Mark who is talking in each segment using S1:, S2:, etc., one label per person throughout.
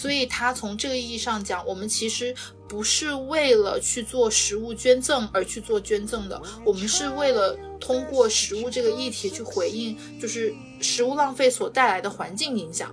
S1: 所以他从这个意义上讲，我们其实不是为了去做食物捐赠而去做捐赠的，我们是为了通过食物这个议题去回应，就是食物浪费所带来的环境影响。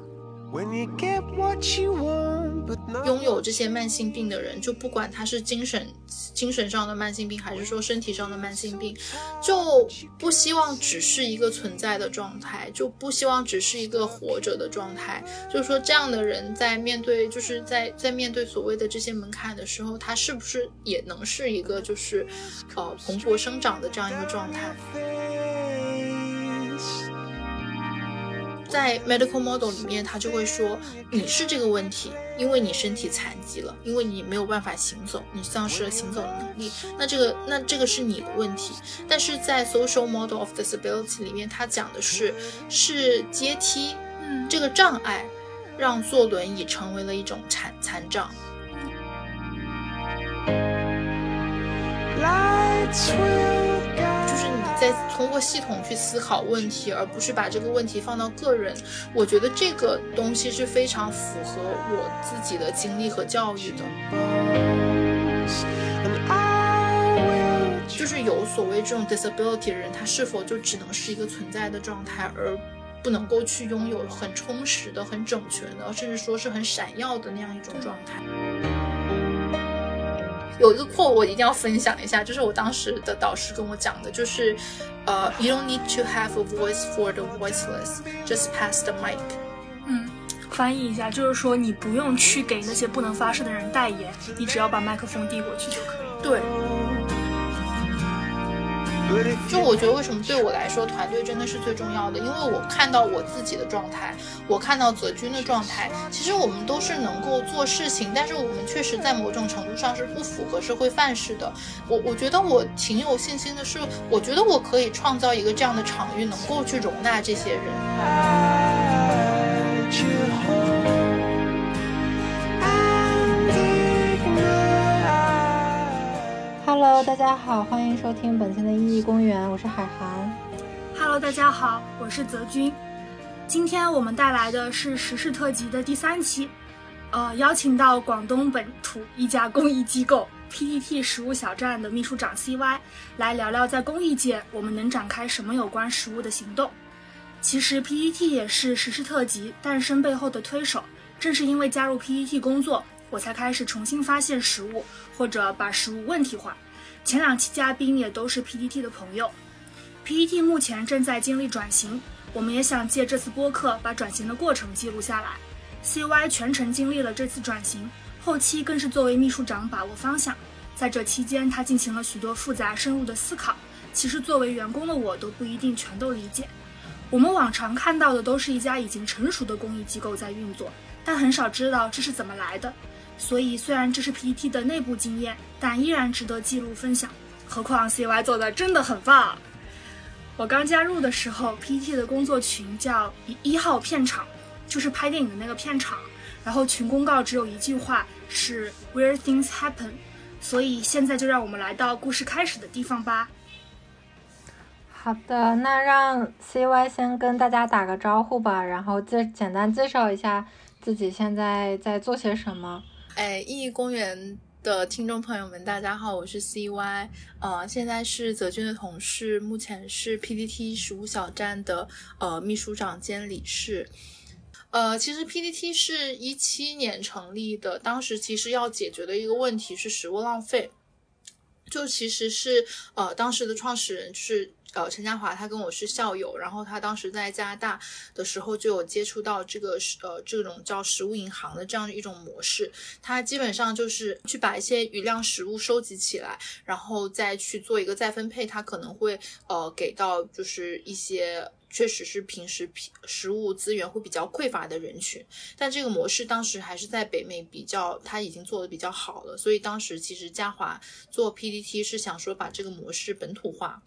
S1: 拥有这些慢性病的人，就不管他是精神精神上的慢性病，还是说身体上的慢性病，就不希望只是一个存在的状态，就不希望只是一个活着的状态。就是说，这样的人在面对，就是在在面对所谓的这些门槛的时候，他是不是也能是一个就是呃蓬勃生长的这样一个状态？在 medical model 里面，他就会说你是这个问题，因为你身体残疾了，因为你没有办法行走，你丧失了行走的能力。那这个，那这个是你的问题。但是在 social model of disability 里面，他讲的是是阶梯，嗯，这个障碍让坐轮椅成为了一种残残障。在通过系统去思考问题，而不是把这个问题放到个人。我觉得这个东西是非常符合我自己的经历和教育的。就是有所谓这种 disability 的人，他是否就只能是一个存在的状态，而不能够去拥有很充实的、很整全的，甚至说是很闪耀的那样一种状态？有一个 quote 我一定要分享一下，就是我当时的导师跟我讲的，就是，呃，You don't need to have a voice for the voiceless, just pass the mic。
S2: 嗯，翻译一下就是说，你不用去给那些不能发声的人代言，你只要把麦克风递过去就可以。
S1: 对。就我觉得，为什么对我来说，团队真的是最重要的？因为我看到我自己的状态，我看到泽军的状态，其实我们都是能够做事情，但是我们确实在某种程度上是不符合社会范式的。我我觉得我挺有信心的，是我觉得我可以创造一个这样的场域，能够去容纳这些人。
S3: Hello，大家好，欢迎收听本期的意义公园，我是海涵。
S2: Hello，大家好，我是泽军。今天我们带来的是时事特辑的第三期，呃，邀请到广东本土一家公益机构 PTT 食物小站的秘书长 CY 来聊聊在公益界我们能展开什么有关食物的行动。其实 PTT 也是时事特辑诞生背后的推手，正是因为加入 PTT 工作，我才开始重新发现食物，或者把食物问题化。前两期嘉宾也都是 PTT 的朋友，PTT 目前正在经历转型，我们也想借这次播客把转型的过程记录下来。CY 全程经历了这次转型，后期更是作为秘书长把握方向，在这期间他进行了许多复杂深入的思考，其实作为员工的我都不一定全都理解。我们往常看到的都是一家已经成熟的公益机构在运作，但很少知道这是怎么来的。所以，虽然这是 PPT 的内部经验，但依然值得记录分享。何况 CY 做的真的很棒。我刚加入的时候，PPT 的工作群叫一号片场，就是拍电影的那个片场。然后群公告只有一句话是 Where things happen。所以现在就让我们来到故事开始的地方吧。
S3: 好的，那让 CY 先跟大家打个招呼吧，然后介简单介绍一下自己现在在做些什么。
S1: 哎，意义公园的听众朋友们，大家好，我是 CY，呃，现在是泽军的同事，目前是 PDT 食物小站的呃秘书长兼理事。呃，其实 PDT 是一七年成立的，当时其实要解决的一个问题是食物浪费，就其实是呃当时的创始人是。呃，陈嘉华他跟我是校友，然后他当时在加拿大的时候就有接触到这个呃这种叫食物银行的这样一种模式。他基本上就是去把一些余量食物收集起来，然后再去做一个再分配。他可能会呃给到就是一些确实是平时食物资源会比较匮乏的人群。但这个模式当时还是在北美比较，他已经做的比较好了。所以当时其实嘉华做 PPT 是想说把这个模式本土化。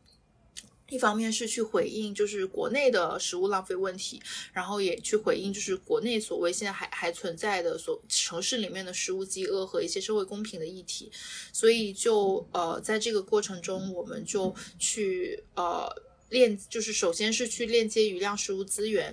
S1: 一方面是去回应就是国内的食物浪费问题，然后也去回应就是国内所谓现在还还存在的所城市里面的食物饥饿和一些社会公平的议题，所以就呃在这个过程中，我们就去呃链就是首先是去链接余量食物资源，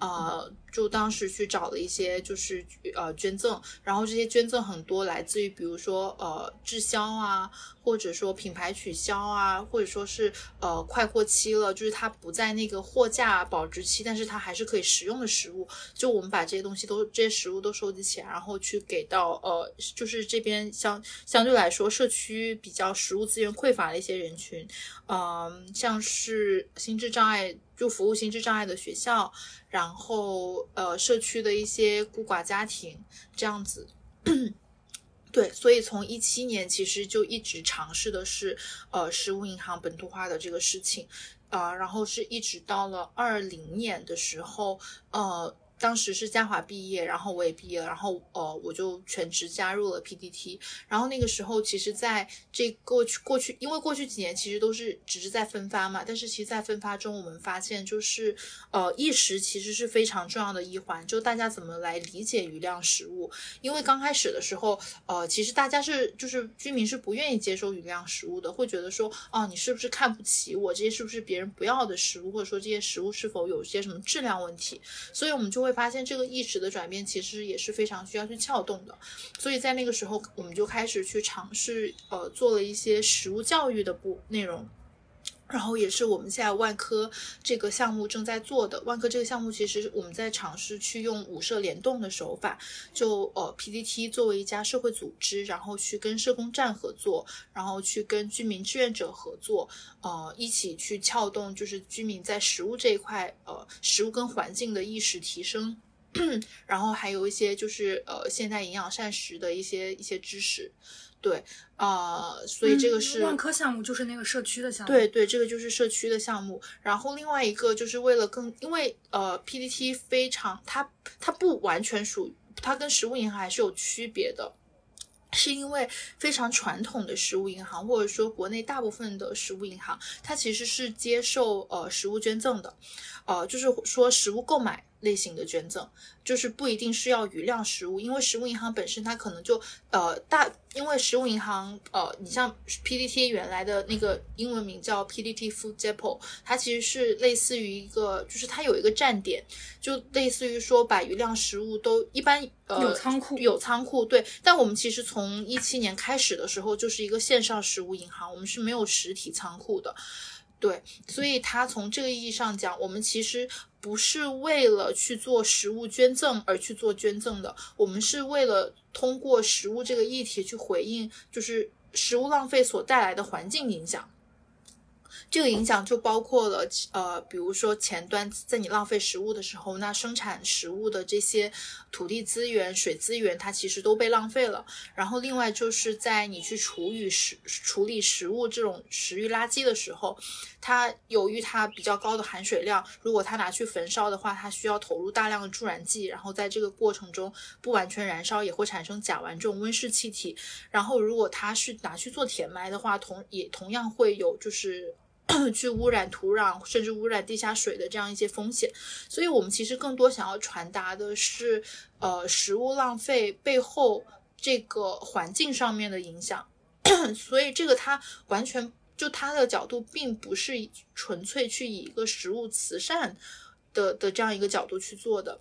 S1: 呃，就当时去找了一些就是呃捐赠，然后这些捐赠很多来自于比如说呃滞销啊，或者说品牌取消啊，或者说是呃快过期了，就是它不在那个货架保质期，但是它还是可以食用的食物，就我们把这些东西都这些食物都收集起来，然后去给到呃就是这边相相对来说社区比较食物资源匮乏的一些人群，嗯、像是心智障碍就服务心智障碍的学校，然后呃社区的一些孤寡家庭这样子。对，所以从一七年其实就一直尝试的是呃实物银行本土化的这个事情，啊、然后是一直到了二零年的时候，呃，当时是嘉华毕业，然后我也毕业了，然后呃我就全职加入了 PDT，然后那个时候其实在这过去过去，因为过去几年其实都是只是在分发嘛，但是其实，在分发中我们发现就是呃意识其实是非常重要的一环，就大家怎么来理解余量食物，因为刚开始的时候，呃，其实大家是就是居民是不愿意接受余量食物的，会觉得说，哦，你是不是看不起我？这些是不是别人不要的食物，或者说这些食物是否有些什么质量问题？所以我们就会会发现这个意识的转变其实也是非常需要去撬动的。所以在那个时候，我们就开始去尝试，呃，做了一些实物教育的部内容。然后也是我们现在万科这个项目正在做的。万科这个项目其实我们在尝试去用五社联动的手法，就呃 PDT 作为一家社会组织，然后去跟社工站合作，然后去跟居民志愿者合作，呃，一起去撬动就是居民在食物这一块，呃，食物跟环境的意识提升。然后还有一些就是呃现代营养膳食的一些一些知识，对，呃，所以这个是、
S2: 嗯万科项目，就是那个社区的项目。
S1: 对对，这个就是社区的项目。然后另外一个就是为了更，因为呃 PDT 非常，它它不完全属于，它跟实物银行还是有区别的。是因为非常传统的实物银行，或者说国内大部分的实物银行，它其实是接受呃实物捐赠的，呃，就是说实物购买类型的捐赠，就是不一定是要余量食物，因为食物银行本身它可能就呃大，因为食物银行呃，你像 PDT 原来的那个英文名叫 PDT Food Depot，它其实是类似于一个，就是它有一个站点，就类似于说把余量食物都一般呃
S2: 有仓库
S1: 有仓库对，但我们其实从一七年开始的时候就是一个线上食物银行，我们是没有实体仓库的。对，所以它从这个意义上讲，我们其实不是为了去做食物捐赠而去做捐赠的，我们是为了通过食物这个议题去回应，就是食物浪费所带来的环境影响。这个影响就包括了，呃，比如说前端在你浪费食物的时候，那生产食物的这些土地资源、水资源，它其实都被浪费了。然后另外就是在你去处理食处理食物这种食欲垃圾的时候，它由于它比较高的含水量，如果它拿去焚烧的话，它需要投入大量的助燃剂，然后在这个过程中不完全燃烧也会产生甲烷这种温室气体。然后如果它是拿去做填埋的话，同也同样会有就是。去污染土壤，甚至污染地下水的这样一些风险，所以我们其实更多想要传达的是，呃，食物浪费背后这个环境上面的影响，所以这个它完全就它的角度，并不是纯粹去以一个食物慈善的的这样一个角度去做的。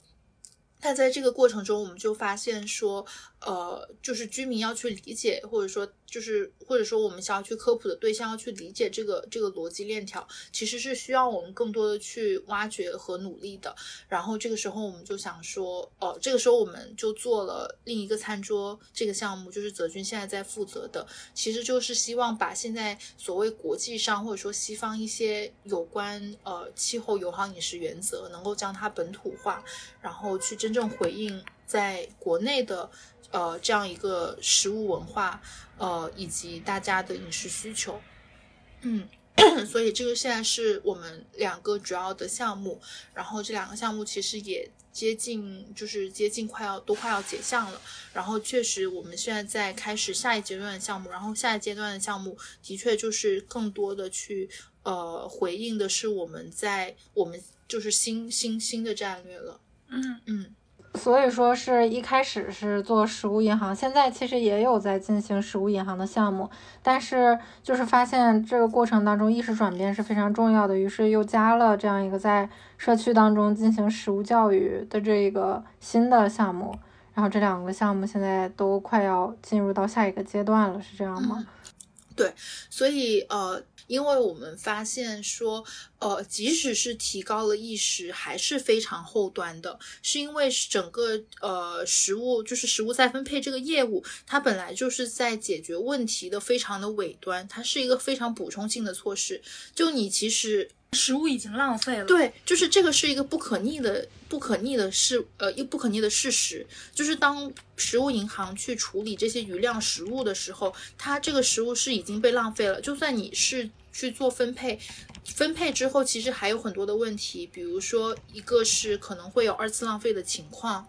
S1: 但在这个过程中，我们就发现说，呃，就是居民要去理解，或者说就是或者说我们想要去科普的对象要去理解这个这个逻辑链条，其实是需要我们更多的去挖掘和努力的。然后这个时候我们就想说，呃，这个时候我们就做了另一个餐桌这个项目，就是泽军现在在负责的，其实就是希望把现在所谓国际上或者说西方一些有关呃气候友好饮食原则，能够将它本土化，然后去真正回应在国内的呃这样一个食物文化，呃以及大家的饮食需求，嗯。所以这个现在是我们两个主要的项目，然后这两个项目其实也接近，就是接近快要都快要结项了。然后确实我们现在在开始下一阶段的项目，然后下一阶段的项目的确就是更多的去呃回应的是我们在我们就是新新新的战略了。
S2: 嗯
S1: 嗯
S3: 所以说是一开始是做食物银行，现在其实也有在进行食物银行的项目，但是就是发现这个过程当中意识转变是非常重要的，于是又加了这样一个在社区当中进行食物教育的这个新的项目，然后这两个项目现在都快要进入到下一个阶段了，是这样吗？
S1: 对，所以呃。因为我们发现说，呃，即使是提高了意识，还是非常后端的，是因为整个呃食物就是食物再分配这个业务，它本来就是在解决问题的非常的尾端，它是一个非常补充性的措施。就你其实
S2: 食物已经浪费了，
S1: 对，就是这个是一个不可逆的、不可逆的事，呃，一不可逆的事实，就是当食物银行去处理这些余量食物的时候，它这个食物是已经被浪费了，就算你是。去做分配，分配之后其实还有很多的问题，比如说一个是可能会有二次浪费的情况，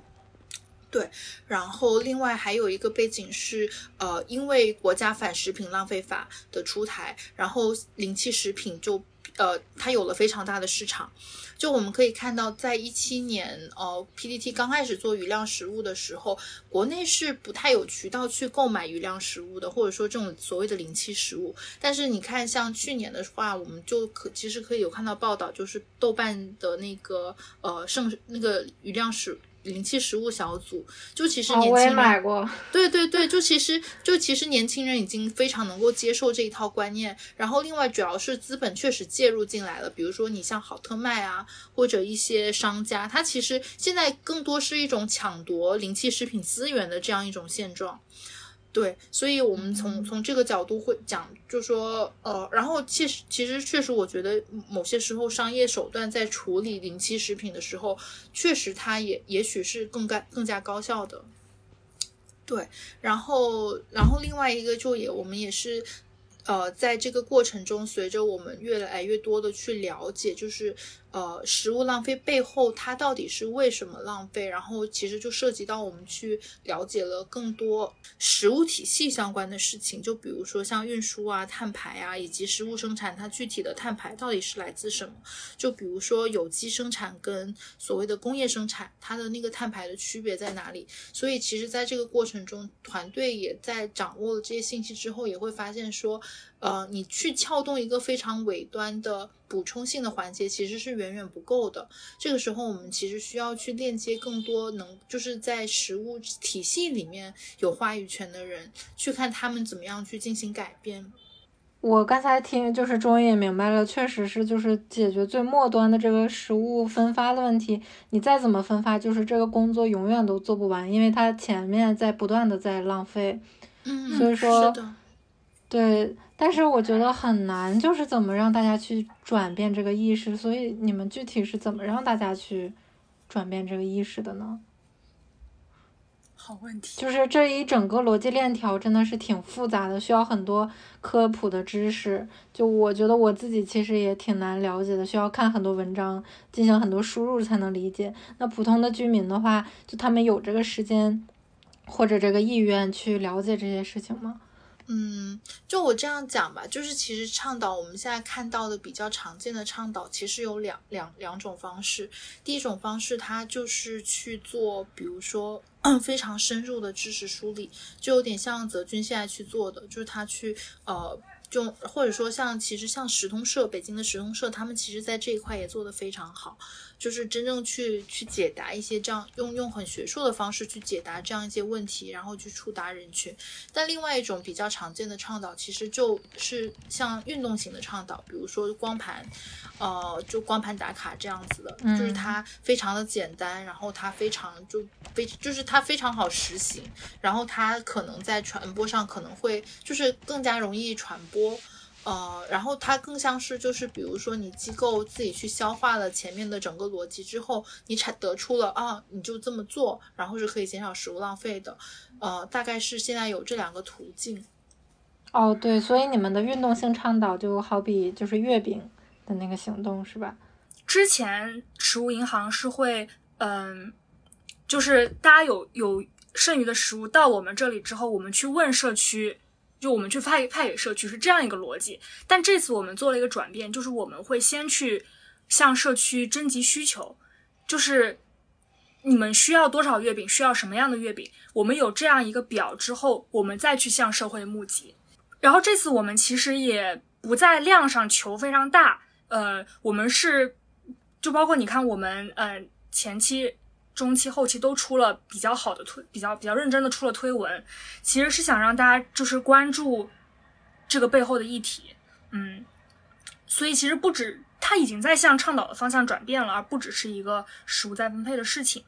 S1: 对，然后另外还有一个背景是，呃，因为国家反食品浪费法的出台，然后零弃食品就，呃，它有了非常大的市场。就我们可以看到，在一七年，呃，PDT 刚开始做余量食物的时候，国内是不太有渠道去购买余量食物的，或者说这种所谓的零期食物。但是你看，像去年的话，我们就可其实可以有看到报道，就是豆瓣的那个呃剩那个余量食。零弃食物小组，就其实年轻人，
S3: 我也买过。
S1: 对对对，就其实就其实年轻人已经非常能够接受这一套观念。然后另外主要是资本确实介入进来了，比如说你像好特卖啊，或者一些商家，它其实现在更多是一种抢夺灵气食品资源的这样一种现状。对，所以，我们从从这个角度会讲，就说，呃，然后，其实，其实，确实，我觉得某些时候商业手段在处理临期食品的时候，确实，它也也许是更干更加高效的。对，然后，然后另外一个就也，我们也是。呃，在这个过程中，随着我们越来越多的去了解，就是呃，食物浪费背后它到底是为什么浪费，然后其实就涉及到我们去了解了更多食物体系相关的事情，就比如说像运输啊、碳排啊，以及食物生产它具体的碳排到底是来自什么？就比如说有机生产跟所谓的工业生产，它的那个碳排的区别在哪里？所以其实在这个过程中，团队也在掌握了这些信息之后，也会发现说。呃，你去撬动一个非常尾端的补充性的环节，其实是远远不够的。这个时候，我们其实需要去链接更多能就是在食物体系里面有话语权的人，去看他们怎么样去进行改变。
S3: 我刚才听，就是终于也明白了，确实是就是解决最末端的这个食物分发的问题。你再怎么分发，就是这个工作永远都做不完，因为它前面在不断的在浪费。
S1: 嗯，
S3: 所以说，对。但是我觉得很难，就是怎么让大家去转变这个意识。所以你们具体是怎么让大家去转变这个意识的呢？
S2: 好问题，
S3: 就是这一整个逻辑链条真的是挺复杂的，需要很多科普的知识。就我觉得我自己其实也挺难了解的，需要看很多文章，进行很多输入才能理解。那普通的居民的话，就他们有这个时间或者这个意愿去了解这些事情吗？
S1: 嗯，就我这样讲吧，就是其实倡导我们现在看到的比较常见的倡导，其实有两两两种方式。第一种方式，它就是去做，比如说 非常深入的知识梳理，就有点像泽军现在去做的，就是他去呃。就或者说像其实像石通社，北京的石通社，他们其实在这一块也做得非常好，就是真正去去解答一些这样用用很学术的方式去解答这样一些问题，然后去触达人群。但另外一种比较常见的倡导，其实就是像运动型的倡导，比如说光盘，呃，就光盘打卡这样子的，就是它非常的简单，然后它非常就非就是它非常好实行，然后它可能在传播上可能会就是更加容易传播。多，呃，然后它更像是就是，比如说你机构自己去消化了前面的整个逻辑之后，你产得出了啊，你就这么做，然后是可以减少食物浪费的，呃，大概是现在有这两个途径。
S3: 哦，对，所以你们的运动性倡导就好比就是月饼的那个行动是吧？
S2: 之前食物银行是会，嗯，就是大家有有剩余的食物到我们这里之后，我们去问社区。就我们去派派给社区是这样一个逻辑，但这次我们做了一个转变，就是我们会先去向社区征集需求，就是你们需要多少月饼，需要什么样的月饼，我们有这样一个表之后，我们再去向社会募集。然后这次我们其实也不在量上求非常大，呃，我们是就包括你看我们呃前期、中期、后期都出了比较好的推，比较比较认真的出了推文，其实是想让大家就是关注这个背后的议题，嗯，所以其实不止它已经在向倡导的方向转变了，而不只是一个食物再分配的事情，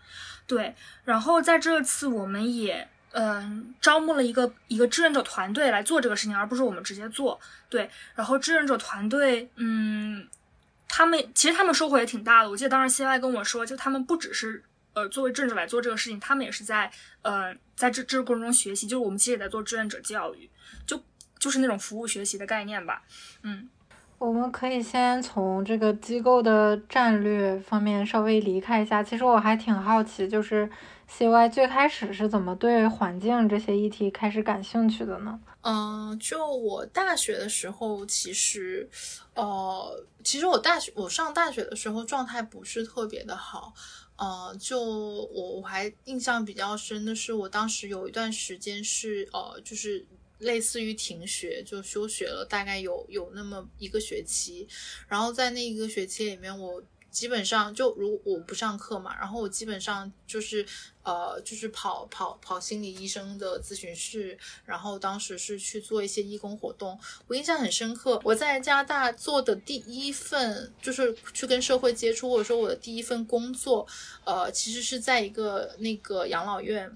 S2: 对。然后在这次我们也。嗯，招募了一个一个志愿者团队来做这个事情，而不是我们直接做。对，然后志愿者团队，嗯，他们其实他们收获也挺大的。我记得当时 CY 跟我说，就他们不只是呃作为志愿者来做这个事情，他们也是在呃在这这个过程中学习。就是我们其实也在做志愿者教育，就就是那种服务学习的概念吧。嗯，
S3: 我们可以先从这个机构的战略方面稍微离开一下。其实我还挺好奇，就是。CY 最开始是怎么对环境这些议题开始感兴趣的呢？
S1: 嗯，就我大学的时候，其实，呃，其实我大学我上大学的时候状态不是特别的好，呃，就我我还印象比较深的是，我当时有一段时间是呃，就是类似于停学，就休学了，大概有有那么一个学期，然后在那一个学期里面，我。基本上就如我不上课嘛，然后我基本上就是呃就是跑跑跑心理医生的咨询室，然后当时是去做一些义工活动。我印象很深刻，我在加拿大做的第一份就是去跟社会接触，或者说我的第一份工作，呃，其实是在一个那个养老院。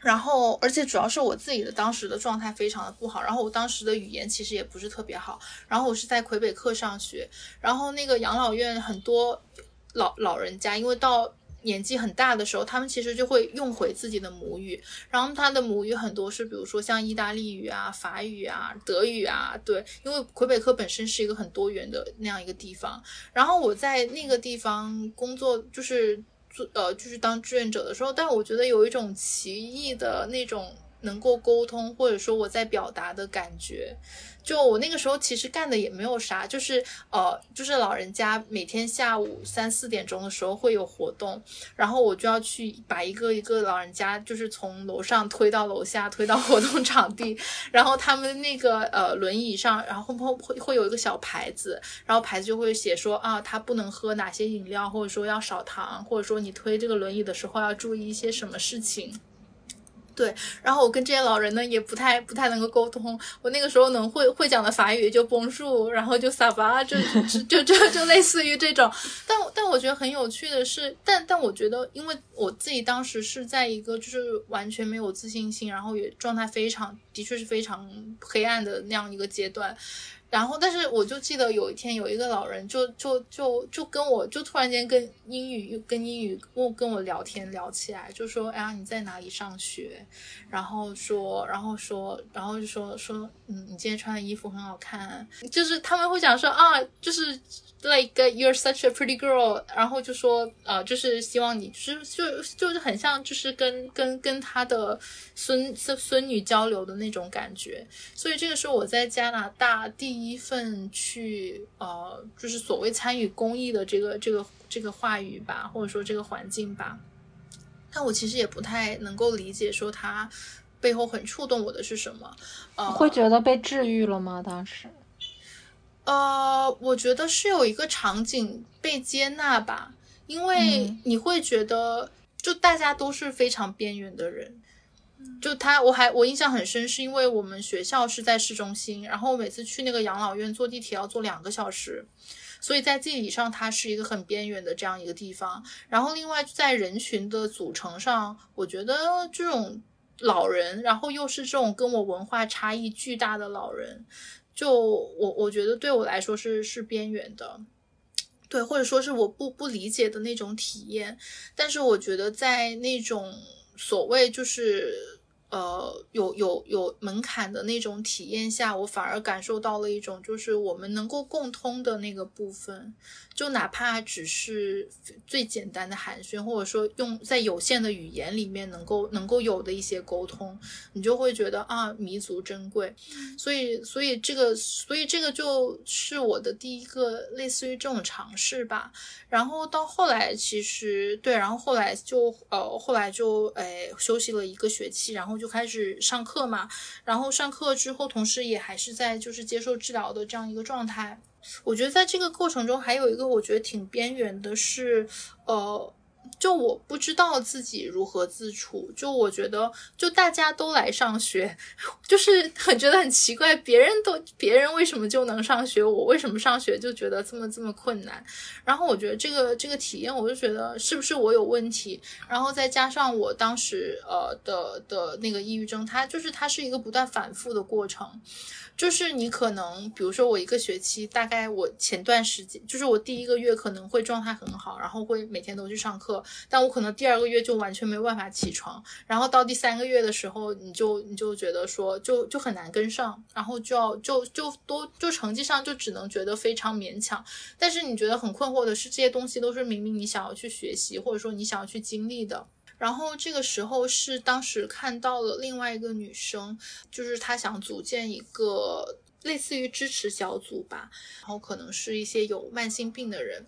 S1: 然后，而且主要是我自己的当时的状态非常的不好，然后我当时的语言其实也不是特别好，然后我是在魁北克上学，然后那个养老院很多老老人家，因为到年纪很大的时候，他们其实就会用回自己的母语，然后他的母语很多是比如说像意大利语啊、法语啊、德语啊，对，因为魁北克本身是一个很多元的那样一个地方，然后我在那个地方工作就是做。呃，就是当志愿者的时候，但我觉得有一种奇异的那种能够沟通，或者说我在表达的感觉。就我那个时候其实干的也没有啥，就是呃，就是老人家每天下午三四点钟的时候会有活动，然后我就要去把一个一个老人家就是从楼上推到楼下，推到活动场地，然后他们那个呃轮椅上，然后会会会有一个小牌子，然后牌子就会写说啊，他不能喝哪些饮料，或者说要少糖，或者说你推这个轮椅的时候要注意一些什么事情。对，然后我跟这些老人呢也不太不太能够沟通。我那个时候能会会讲的法语就崩树，然后就撒巴，就就就就类似于这种。但但我觉得很有趣的是，但但我觉得，因为我自己当时是在一个就是完全没有自信心，然后也状态非常，的确是非常黑暗的那样一个阶段。然后，但是我就记得有一天有一个老人就就就就跟我就突然间跟英语跟英语跟跟我聊天聊起来，就说哎呀你在哪里上学？然后说然后说然后就说说嗯你今天穿的衣服很好看，就是他们会讲说啊就是。Like you're such a pretty girl，然后就说，呃，就是希望你，就是就就是很像，就是跟跟跟他的孙孙孙女交流的那种感觉。所以这个是我在加拿大第一份去，呃，就是所谓参与公益的这个这个这个话语吧，或者说这个环境吧。但我其实也不太能够理解，说他背后很触动我的是什么。呃，
S3: 会觉得被治愈了吗？当时？
S1: 呃，我觉得是有一个场景被接纳吧，因为你会觉得，就大家都是非常边缘的人，就他，我还我印象很深，是因为我们学校是在市中心，然后每次去那个养老院坐地铁要坐两个小时，所以在地理上它是一个很边缘的这样一个地方。然后另外在人群的组成上，我觉得这种老人，然后又是这种跟我文化差异巨大的老人。就我我觉得对我来说是是边缘的，对，或者说是我不不理解的那种体验。但是我觉得在那种所谓就是呃，有有有门槛的那种体验下，我反而感受到了一种，就是我们能够共通的那个部分，就哪怕只是最简单的寒暄，或者说用在有限的语言里面能够能够有的一些沟通，你就会觉得啊弥足珍贵。所以，所以这个，所以这个就是我的第一个类似于这种尝试吧。然后到后来，其实对，然后后来就呃，后来就诶休息了一个学期，然后。就开始上课嘛，然后上课之后，同时也还是在就是接受治疗的这样一个状态。我觉得在这个过程中，还有一个我觉得挺边缘的是，呃。就我不知道自己如何自处，就我觉得，就大家都来上学，就是很觉得很奇怪，别人都别人为什么就能上学，我为什么上学就觉得这么这么困难？然后我觉得这个这个体验，我就觉得是不是我有问题？然后再加上我当时呃的的那个抑郁症，它就是它是一个不断反复的过程。就是你可能，比如说我一个学期，大概我前段时间，就是我第一个月可能会状态很好，然后会每天都去上课，但我可能第二个月就完全没有办法起床，然后到第三个月的时候，你就你就觉得说就就很难跟上，然后就要就就都就成绩上就只能觉得非常勉强，但是你觉得很困惑的是，这些东西都是明明你想要去学习，或者说你想要去经历的。然后这个时候是当时看到了另外一个女生，就是她想组建一个类似于支持小组吧，然后可能是一些有慢性病的人，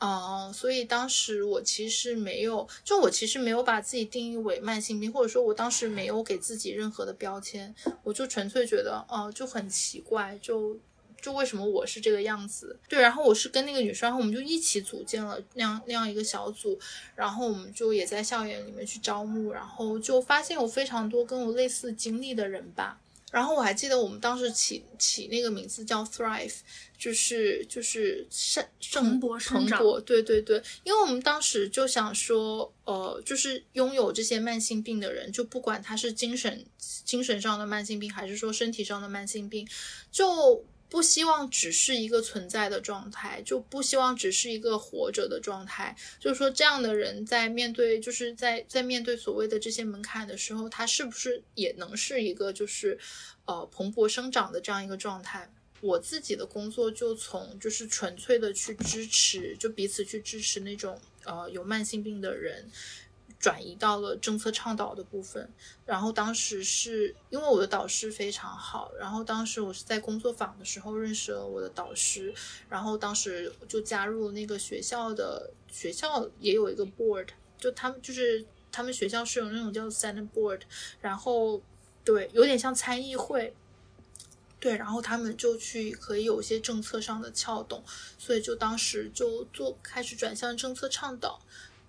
S1: 嗯，所以当时我其实没有，就我其实没有把自己定义为慢性病，或者说我当时没有给自己任何的标签，我就纯粹觉得，哦，就很奇怪，就。就为什么我是这个样子？对，然后我是跟那个女生，然后我们就一起组建了那样那样一个小组，然后我们就也在校园里面去招募，然后就发现有非常多跟我类似经历的人吧。然后我还记得我们当时起起那个名字叫 Thrive，就是就是盛盛
S2: 勃生长。
S1: 对对对，因为我们当时就想说，呃，就是拥有这些慢性病的人，就不管他是精神精神上的慢性病，还是说身体上的慢性病，就。不希望只是一个存在的状态，就不希望只是一个活着的状态。就是说，这样的人在面对，就是在在面对所谓的这些门槛的时候，他是不是也能是一个就是，呃，蓬勃生长的这样一个状态？我自己的工作就从就是纯粹的去支持，就彼此去支持那种呃有慢性病的人。转移到了政策倡导的部分，然后当时是因为我的导师非常好，然后当时我是在工作坊的时候认识了我的导师，然后当时就加入了那个学校的学校也有一个 board，就他们就是他们学校是有那种叫 senate board，然后对有点像参议会，对，然后他们就去可以有一些政策上的撬动，所以就当时就做开始转向政策倡导。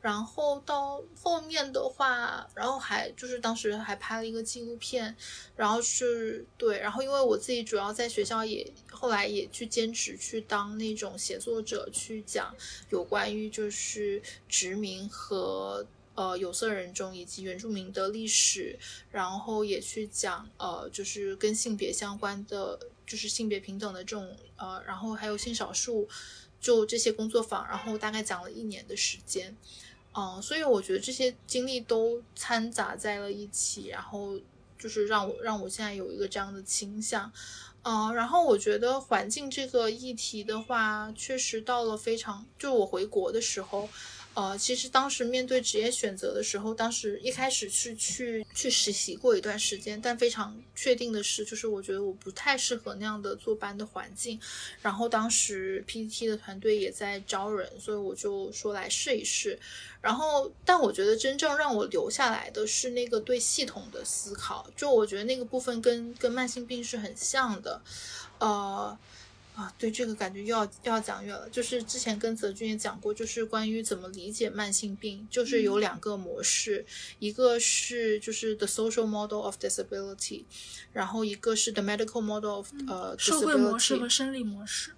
S1: 然后到后面的话，然后还就是当时还拍了一个纪录片，然后是对，然后因为我自己主要在学校也后来也去兼职去当那种写作者，去讲有关于就是殖民和呃有色人种以及原住民的历史，然后也去讲呃就是跟性别相关的，就是性别平等的这种呃，然后还有性少数，就这些工作坊，然后大概讲了一年的时间。嗯，所以我觉得这些经历都掺杂在了一起，然后就是让我让我现在有一个这样的倾向，嗯，然后我觉得环境这个议题的话，确实到了非常，就我回国的时候。呃，其实当时面对职业选择的时候，当时一开始是去去实习过一段时间，但非常确定的是，就是我觉得我不太适合那样的坐班的环境。然后当时 PPT 的团队也在招人，所以我就说来试一试。然后，但我觉得真正让我留下来的是那个对系统的思考，就我觉得那个部分跟跟慢性病是很像的，呃。啊，对这个感觉又要又要讲远了。就是之前跟泽君也讲过，就是关于怎么理解慢性病，就是有两个模式，一个是就是 the social model of disability，然后一个是 the medical model of 呃
S2: 社会模式和生理模式。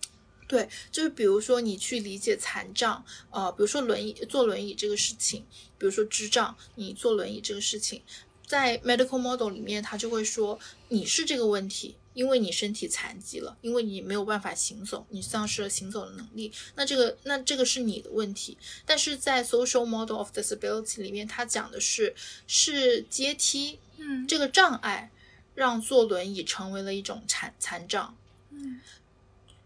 S1: 对，就是比如说你去理解残障，呃，比如说轮椅坐轮椅这个事情，比如说智障你坐轮椅这个事情，在 medical model 里面，他就会说你是这个问题。因为你身体残疾了，因为你没有办法行走，你丧失了行走的能力，那这个那这个是你的问题。但是在 social model of disability 里面，它讲的是是阶梯，
S2: 嗯
S1: 这个障碍让坐轮椅成为了一种残残障。
S2: 嗯，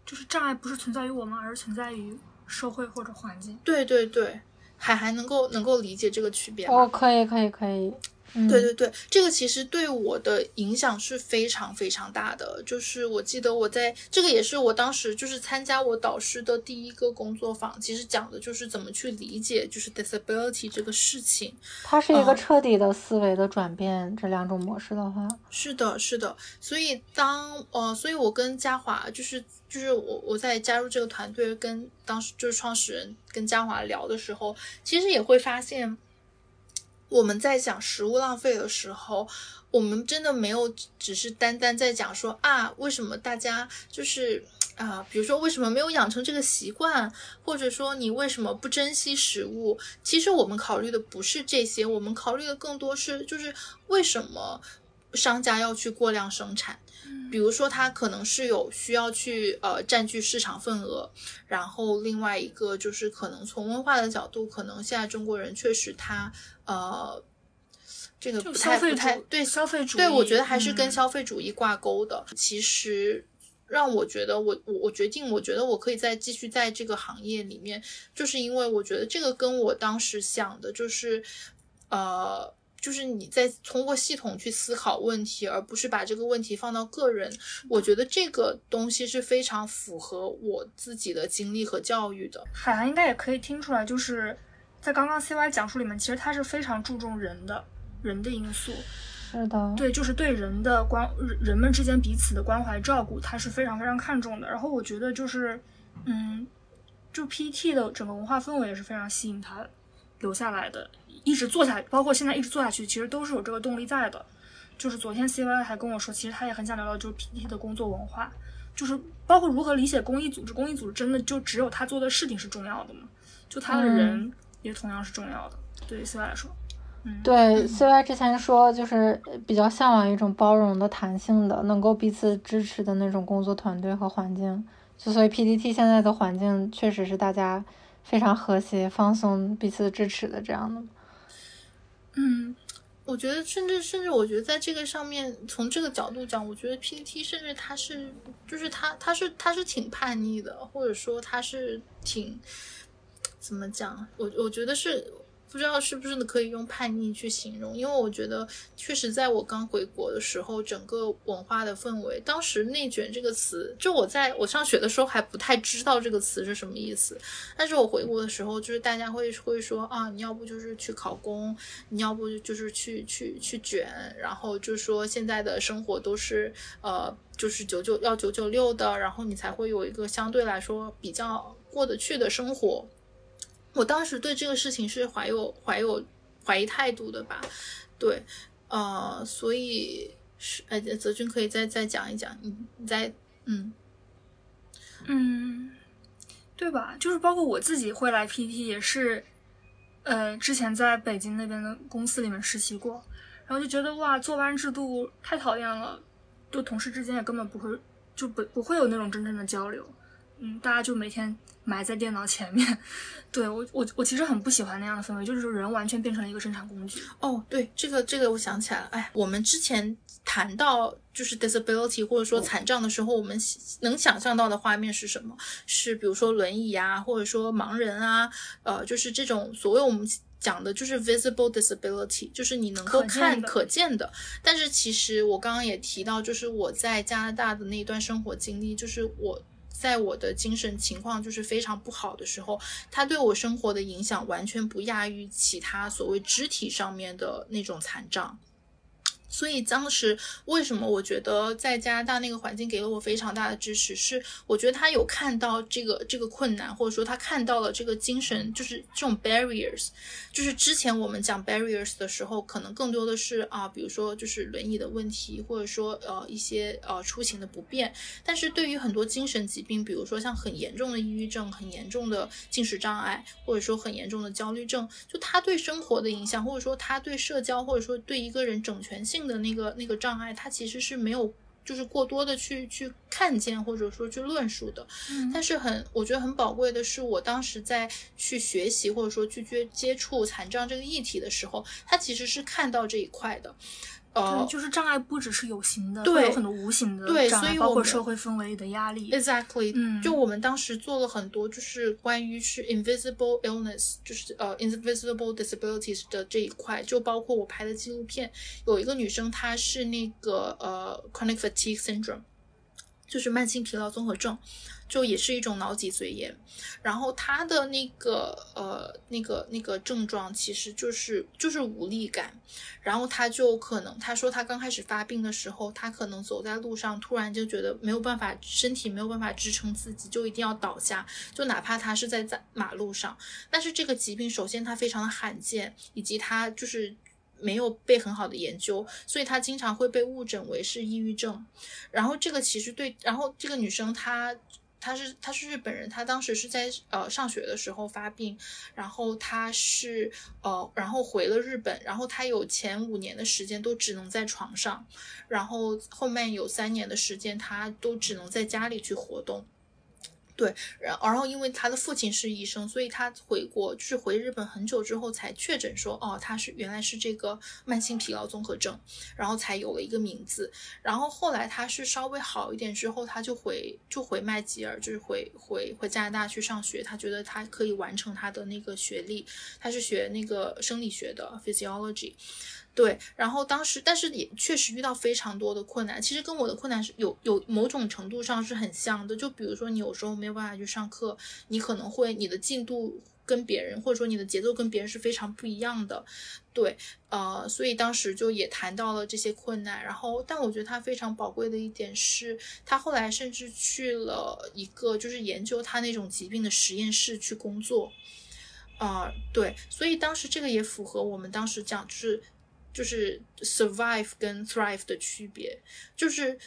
S2: 就是障碍不是存在于我们，而是存在于社会或者环境。
S1: 对对对，海还能够能够理解这个区别吗？
S3: 哦，可以，可以，可以。嗯，
S1: 对对对，这个其实对我的影响是非常非常大的。就是我记得我在这个也是我当时就是参加我导师的第一个工作坊，其实讲的就是怎么去理解就是 disability 这个事情。
S3: 它是一个
S1: 嗯
S3: 彻底的思维的转变，这两种模式的话，
S1: 是的，是的。所以当呃，所以我跟嘉华就是就是我我在加入这个团队，跟当时就是创始人跟嘉华聊的时候，其实也会发现。我们在讲食物浪费的时候，我们真的没有只是单单在讲说啊，为什么大家就是啊、比如说为什么没有养成这个习惯，或者说你为什么不珍惜食物？其实我们考虑的不是这些，我们考虑的更多是就是为什么商家要去过量生产。比如说，它可能是有需要去呃占据市场份额，然后另外一个就是可能从文化的角度，可能现在中国人确实他呃这个不太不太对
S2: 消费主义，
S1: 对，我觉得还是跟
S2: 嗯
S1: 消费主义挂钩的。其实让我觉得我我我决定，我觉得我可以再继续在这个行业里面，就是因为我觉得这个跟我当时想的就是呃。就是你在通过系统去思考问题，而不是把这个问题放到个人。我觉得这个东西是非常符合我自己的经历和教育的。
S2: 海涵应该也可以听出来，就是在刚刚 CY 讲述里面，其实他是非常注重人的人的因素，
S3: 是的，
S2: 对，就是对人的关人人们之间彼此的关怀照顾，他是非常非常看重的。然后我觉得就是，嗯，就 PT 的整个文化氛围也是非常吸引他留下来的，一直做下去，包括现在一直做下去，其实都是有这个动力在的。就是昨天 CY 还跟我说，其实他也很想聊聊就是 PT 的工作文化，就是包括如何理解公益组织。公益组织真的就只有他做的事情是重要的吗？就他的
S3: 嗯
S2: 人也同样是重要的，对于 CY 来说。嗯，
S3: 对，CY 之前说就是比较向往一种包容的、弹性的、能够彼此支持的那种工作团队和环境。就所以 PDT 现在的环境确实是大家非常和谐、放松、彼此支持的这样的。
S2: 嗯，
S1: 我觉得，甚至甚至，我觉得在这个上面，从这个角度讲，我觉得 PPT 甚至他是，就是他他是他是挺叛逆的，或者说他是挺怎么讲？我我觉得是不知道是不是可以用叛逆去形容，因为我觉得确实在我刚回国的时候，整个文化的氛围，当时“内卷”这个词，就我在我上学的时候还不太知道这个词是什么意思，但是我回国的时候，就是大家会会说啊，你要不就是去考公，你要不就是去去去卷，然后就说现在的生活都是呃，就是九九要九九六的，然后你才会有一个相对来说比较过得去的生活。我当时对这个事情是怀有怀有怀疑态度的吧，对，呃，所以是呃，泽君可以再再讲一讲，你你再嗯
S2: 嗯，对吧？就是包括我自己会来 PT 也是，呃，之前在北京那边的公司里面实习过，然后就觉得哇，坐班制度太讨厌了，就同事之间也根本不会就不不会有那种真正的交流，嗯，大家就每天埋在电脑前面，对我我我其实很不喜欢那样的氛围，就是人完全变成了一个生产工具。
S1: 哦，对，这个这个我想起来了，哎，我们之前谈到就是 disability 或者说残障的时候，我们能想象到的画面是什么？是比如说轮椅啊，或者说盲人啊，呃，就是这种所谓我们讲的就是 visible disability，就是你能够看
S2: 的
S1: 可见的。但是其实我刚刚也提到，就是我在加拿大的那一段生活经历，就是我。在我的精神情况就是非常不好的时候，它对我生活的影响完全不亚于其他所谓肢体上面的那种残障。所以当时为什么我觉得在加拿大那个环境给了我非常大的支持，是我觉得他有看到这个这个困难，或者说他看到了这个精神，就是这种 barriers，就是之前我们讲 barriers 的时候，可能更多的是啊，比如说就是轮椅的问题，或者说呃一些呃出行的不便。但是对于很多精神疾病，比如说像很严重的抑郁症、很严重的进食障碍，或者说很严重的焦虑症，就他对生活的影响，或者说他对社交，或者说对一个人整全性的那个那个障碍，它其实是没有就是过多的去去看见或者说去论述的。
S2: 嗯
S1: 但是很，我觉得很宝贵的是，我当时在去学习或者说去接接触残障这个议题的时候，他其实是看到这一块的。呃
S2: 对，就是障碍不只是有形的，
S1: 对
S2: 有很多无形的
S1: 对
S2: 障碍，包括
S1: 所以我们
S2: 社会氛围的压力。
S1: Exactly，
S2: 嗯
S1: 就我们当时做了很多，就是关于是 invisible illness，就是呃 invisible disabilities 的这一块，就包括我拍的纪录片，有一个女生她是那个呃 chronic fatigue syndrome，就是慢性疲劳综合症，就也是一种脑脊髓炎，然后他的那个呃那个那个症状其实就是就是无力感，然后他就可能，他说他刚开始发病的时候，他可能走在路上，突然就觉得没有办法，身体没有办法支撑自己，就一定要倒下，就哪怕他是在在马路上。但是这个疾病，首先它非常的罕见，以及它就是没有被很好的研究，所以她经常会被误诊为是抑郁症。然后这个其实对，然后这个女生她。她是她是日本人，她当时是在呃上学的时候发病，然后她是呃，然后回了日本，然后她有前五年的时间都只能在床上，然后后面有三年的时间她都只能在家里去活动。对，然然后因为他的父亲是医生，所以他回国就是回日本很久之后才确诊说，哦，他是原来是这个慢性疲劳综合症，然后才有了一个名字。然后后来他是稍微好一点之后，他就回就回麦吉尔，就是回回回加拿大去上学。他觉得他可以完成他的那个学历，他是学那个生理学的 physiology。对，然后当时，但是也确实遇到非常多的困难。其实跟我的困难是有有某种程度上是很像的。就比如说，你有时候没有办法去上课，你可能会你的进度跟别人，或者说你的节奏跟别人是非常不一样的。对，呃，所以当时就也谈到了这些困难。然后，但我觉得他非常宝贵的一点是，他后来甚至去了一个就是研究他那种疾病的实验室去工作。啊、对，所以当时这个也符合我们当时讲，就是就是 survive 跟 thrive 的区别，就是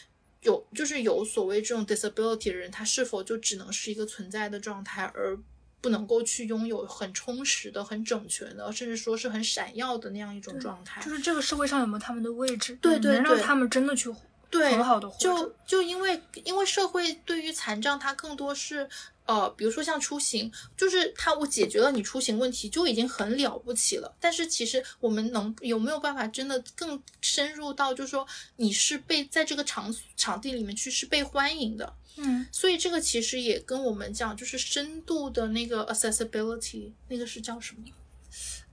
S1: 有就是有所谓这种 disability 的人，他是否就只能是一个存在的状态，而不能够去拥有很充实的、很整全的，甚至说是很闪耀的那样一种状态。
S2: 就是这个社会上有没有他们的位置，
S1: 对对对
S2: 能让他们真的去活
S1: 对，
S2: 很好的活着
S1: 就就因为因为社会对于残障，它更多是呃，比如说像出行，就是它我解决了你出行问题就已经很了不起了。但是其实我们能有没有办法真的更深入到，就是说你是被在这个场场地里面去是被欢迎的。
S2: 嗯
S1: 所以这个其实也跟我们讲，就是深度的那个 accessibility，那个是叫什么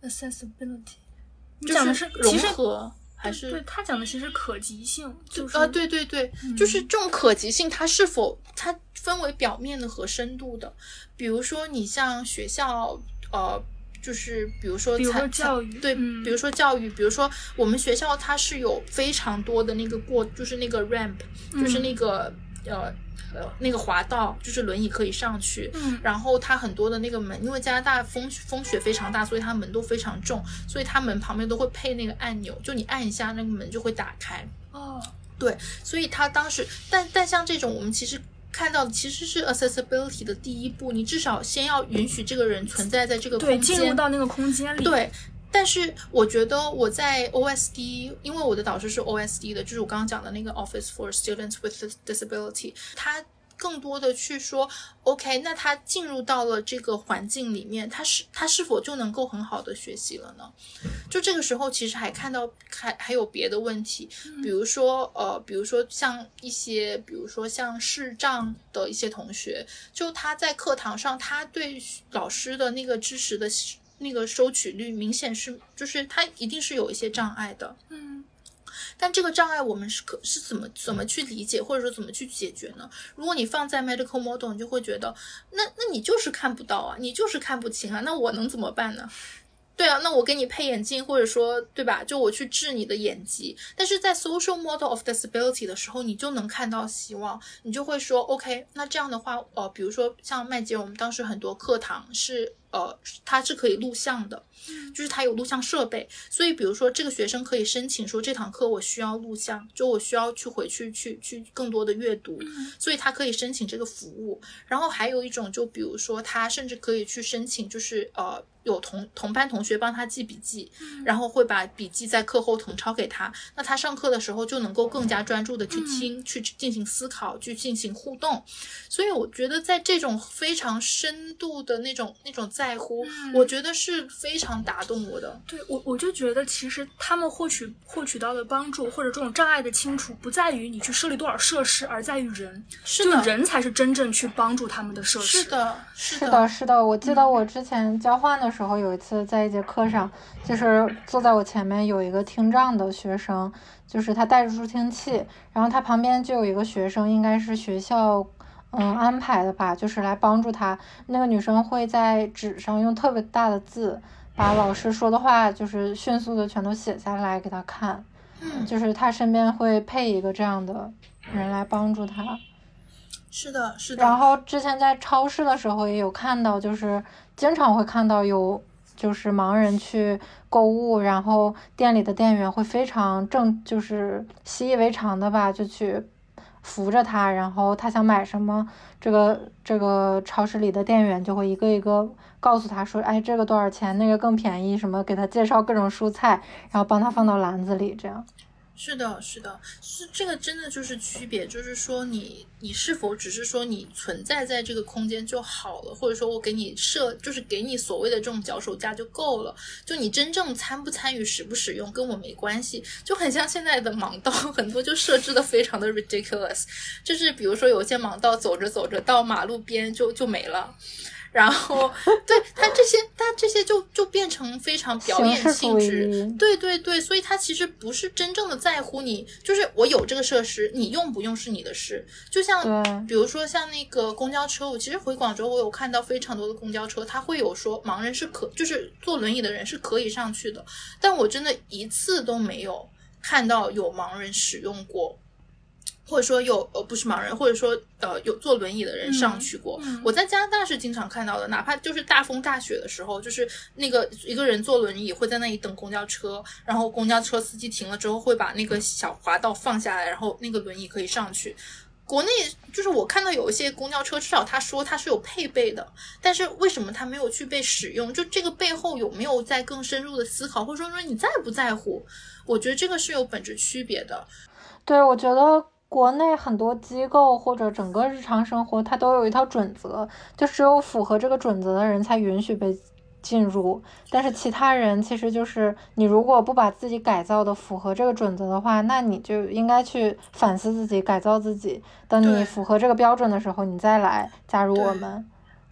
S2: ？accessibility，你
S1: 就
S2: 讲的
S1: 是融合还是
S2: 对他讲的其实可及性，就是
S1: 啊，对对对，就是这种可及性，它是否它分为表面的和深度的。比如说，你像学校，呃，就是比如说
S2: 比如说教育
S1: 对，
S2: 嗯。
S1: 比如说教育，比如说我们学校它是有非常多的那个过，就是那个 ramp，就是
S2: 嗯。
S1: 那个、呃呃那个滑道，就是轮椅可以上去。
S2: 嗯
S1: 然后它很多的那个门，因为加拿大风风雪非常大，所以它门都非常重，所以它门旁边都会配那个按钮，就你按一下，那个门就会打开。
S2: 哦，对
S1: 所以他当时，但但像这种，我们其实看到的其实是 accessibility 的第一步，你至少先要允许这个人存在在这个
S2: 对，
S1: 空间，
S2: 进入到那个空间里，，
S1: 对。但是我觉得我在 OSD，因为我的导师是 OSD 的，就是我刚刚讲的那个 Office for Students with Disability，他更多的去说，OK，那他进入到了这个环境里面，他是他是否就能够很好的学习了呢？就这个时候，其实还看到还还有别的问题，比如说呃，比如说像一些，比如说像视障的一些同学，就他在课堂上，他对老师的那个知识的那个收取率，明显是就是它一定是有一些障碍的。
S2: 嗯
S1: 但这个障碍我们是可是怎么怎么去理解，或者说怎么去解决呢？如果你放在 medical model，你就会觉得，那那你就是看不到啊，你就是看不清啊，那我能怎么办呢？对啊，那我给你配眼镜，或者说对吧？就我去治你的眼疾。但是在 social model of disability 的时候，你就能看到希望，你就会说 OK，那这样的话，呃，比如说像麦杰，我们当时很多课堂是呃，它是可以录像的，就是他有录像设备，所以比如说这个学生可以申请说这堂课我需要录像，就我需要去回去去去更多的阅读，所以他可以申请这个服务。然后还有一种，就比如说他甚至可以去申请，就是呃。有同同班同学帮他记笔记，然后会把笔记在课后誊抄给他，那他上课的时候就能够更加专注的去听，去进行思考，去进行互动。所以我觉得在这种非常深度的那种那种在乎，我觉得是非常打动我的。
S2: 对我，我就觉得其实他们获取获取到的帮助或者这种障碍的清除，不在于你去设立多少设施，而在于人，
S1: 是
S2: 的，人才是真正去帮助他们的设施。
S1: 是的，
S3: 是的，是的。我记得我之前交换的时候，有一次在一节课上，就是坐在我前面有一个听障的学生，就是他带着助听器，然后他旁边就有一个学生，应该是学校嗯安排的吧，就是来帮助他。那个女生会在纸上用特别大的字，把老师说的话就是迅速的全都写下来给他看，就是他身边会配一个这样的人来帮助他。
S1: 是的，是的。
S3: 然后之前在超市的时候也有看到，就是经常会看到有就是盲人去购物，然后店里的店员会非常正，就是习以为常的吧，就去扶着他，然后他想买什么，这个这个超市里的店员就会一个一个告诉他说，哎，这个多少钱，那个更便宜，什么给他介绍各种蔬菜，然后帮他放到篮子里，这样。
S1: 是的，是的，是这个真的就是区别，就是说你你是否只是说你存在在这个空间就好了，或者说我给你设就是给你所谓的这种脚手架就够了，就你真正参不参与使不使用跟我没关系，就很像现在的盲道，很多就设置的非常的 ridiculous，就是比如说有些盲道走着走着到马路边就就没了。然后，对他这些，他这些就就变成非常表演性质，对对对，所以他其实不是真正的在乎你，就是我有这个设施，你用不用是你的事。就像比如说像那个公交车，我其实回广州，我有看到非常多的公交车，它会有说盲人是可，就是坐轮椅的人是可以上去的，但我真的一次都没有看到有盲人使用过。或者说有呃不是盲人，或者说呃有坐轮椅的人上去过。我在加拿大是经常看到的，哪怕就是大风大雪的时候，就是那个一个人坐轮椅会在那里等公交车，然后公交车司机停了之后会把那个小滑道放下来，然后那个轮椅可以上去。国内就是我看到有一些公交车，至少他说他是有配备的，但是为什么他没有去被使用？就这个背后有没有在更深入的思考，或者说说你在不在乎？我觉得这个是有本质区别的。
S3: 对，我觉得。国内很多机构或者整个日常生活，它都有一套准则，就只有符合这个准则的人才允许被进入。但是其他人其实就是你如果不把自己改造的符合这个准则的话，那你就应该去反思自己，改造自己。等你符合这个标准的时候，你再来加入我们，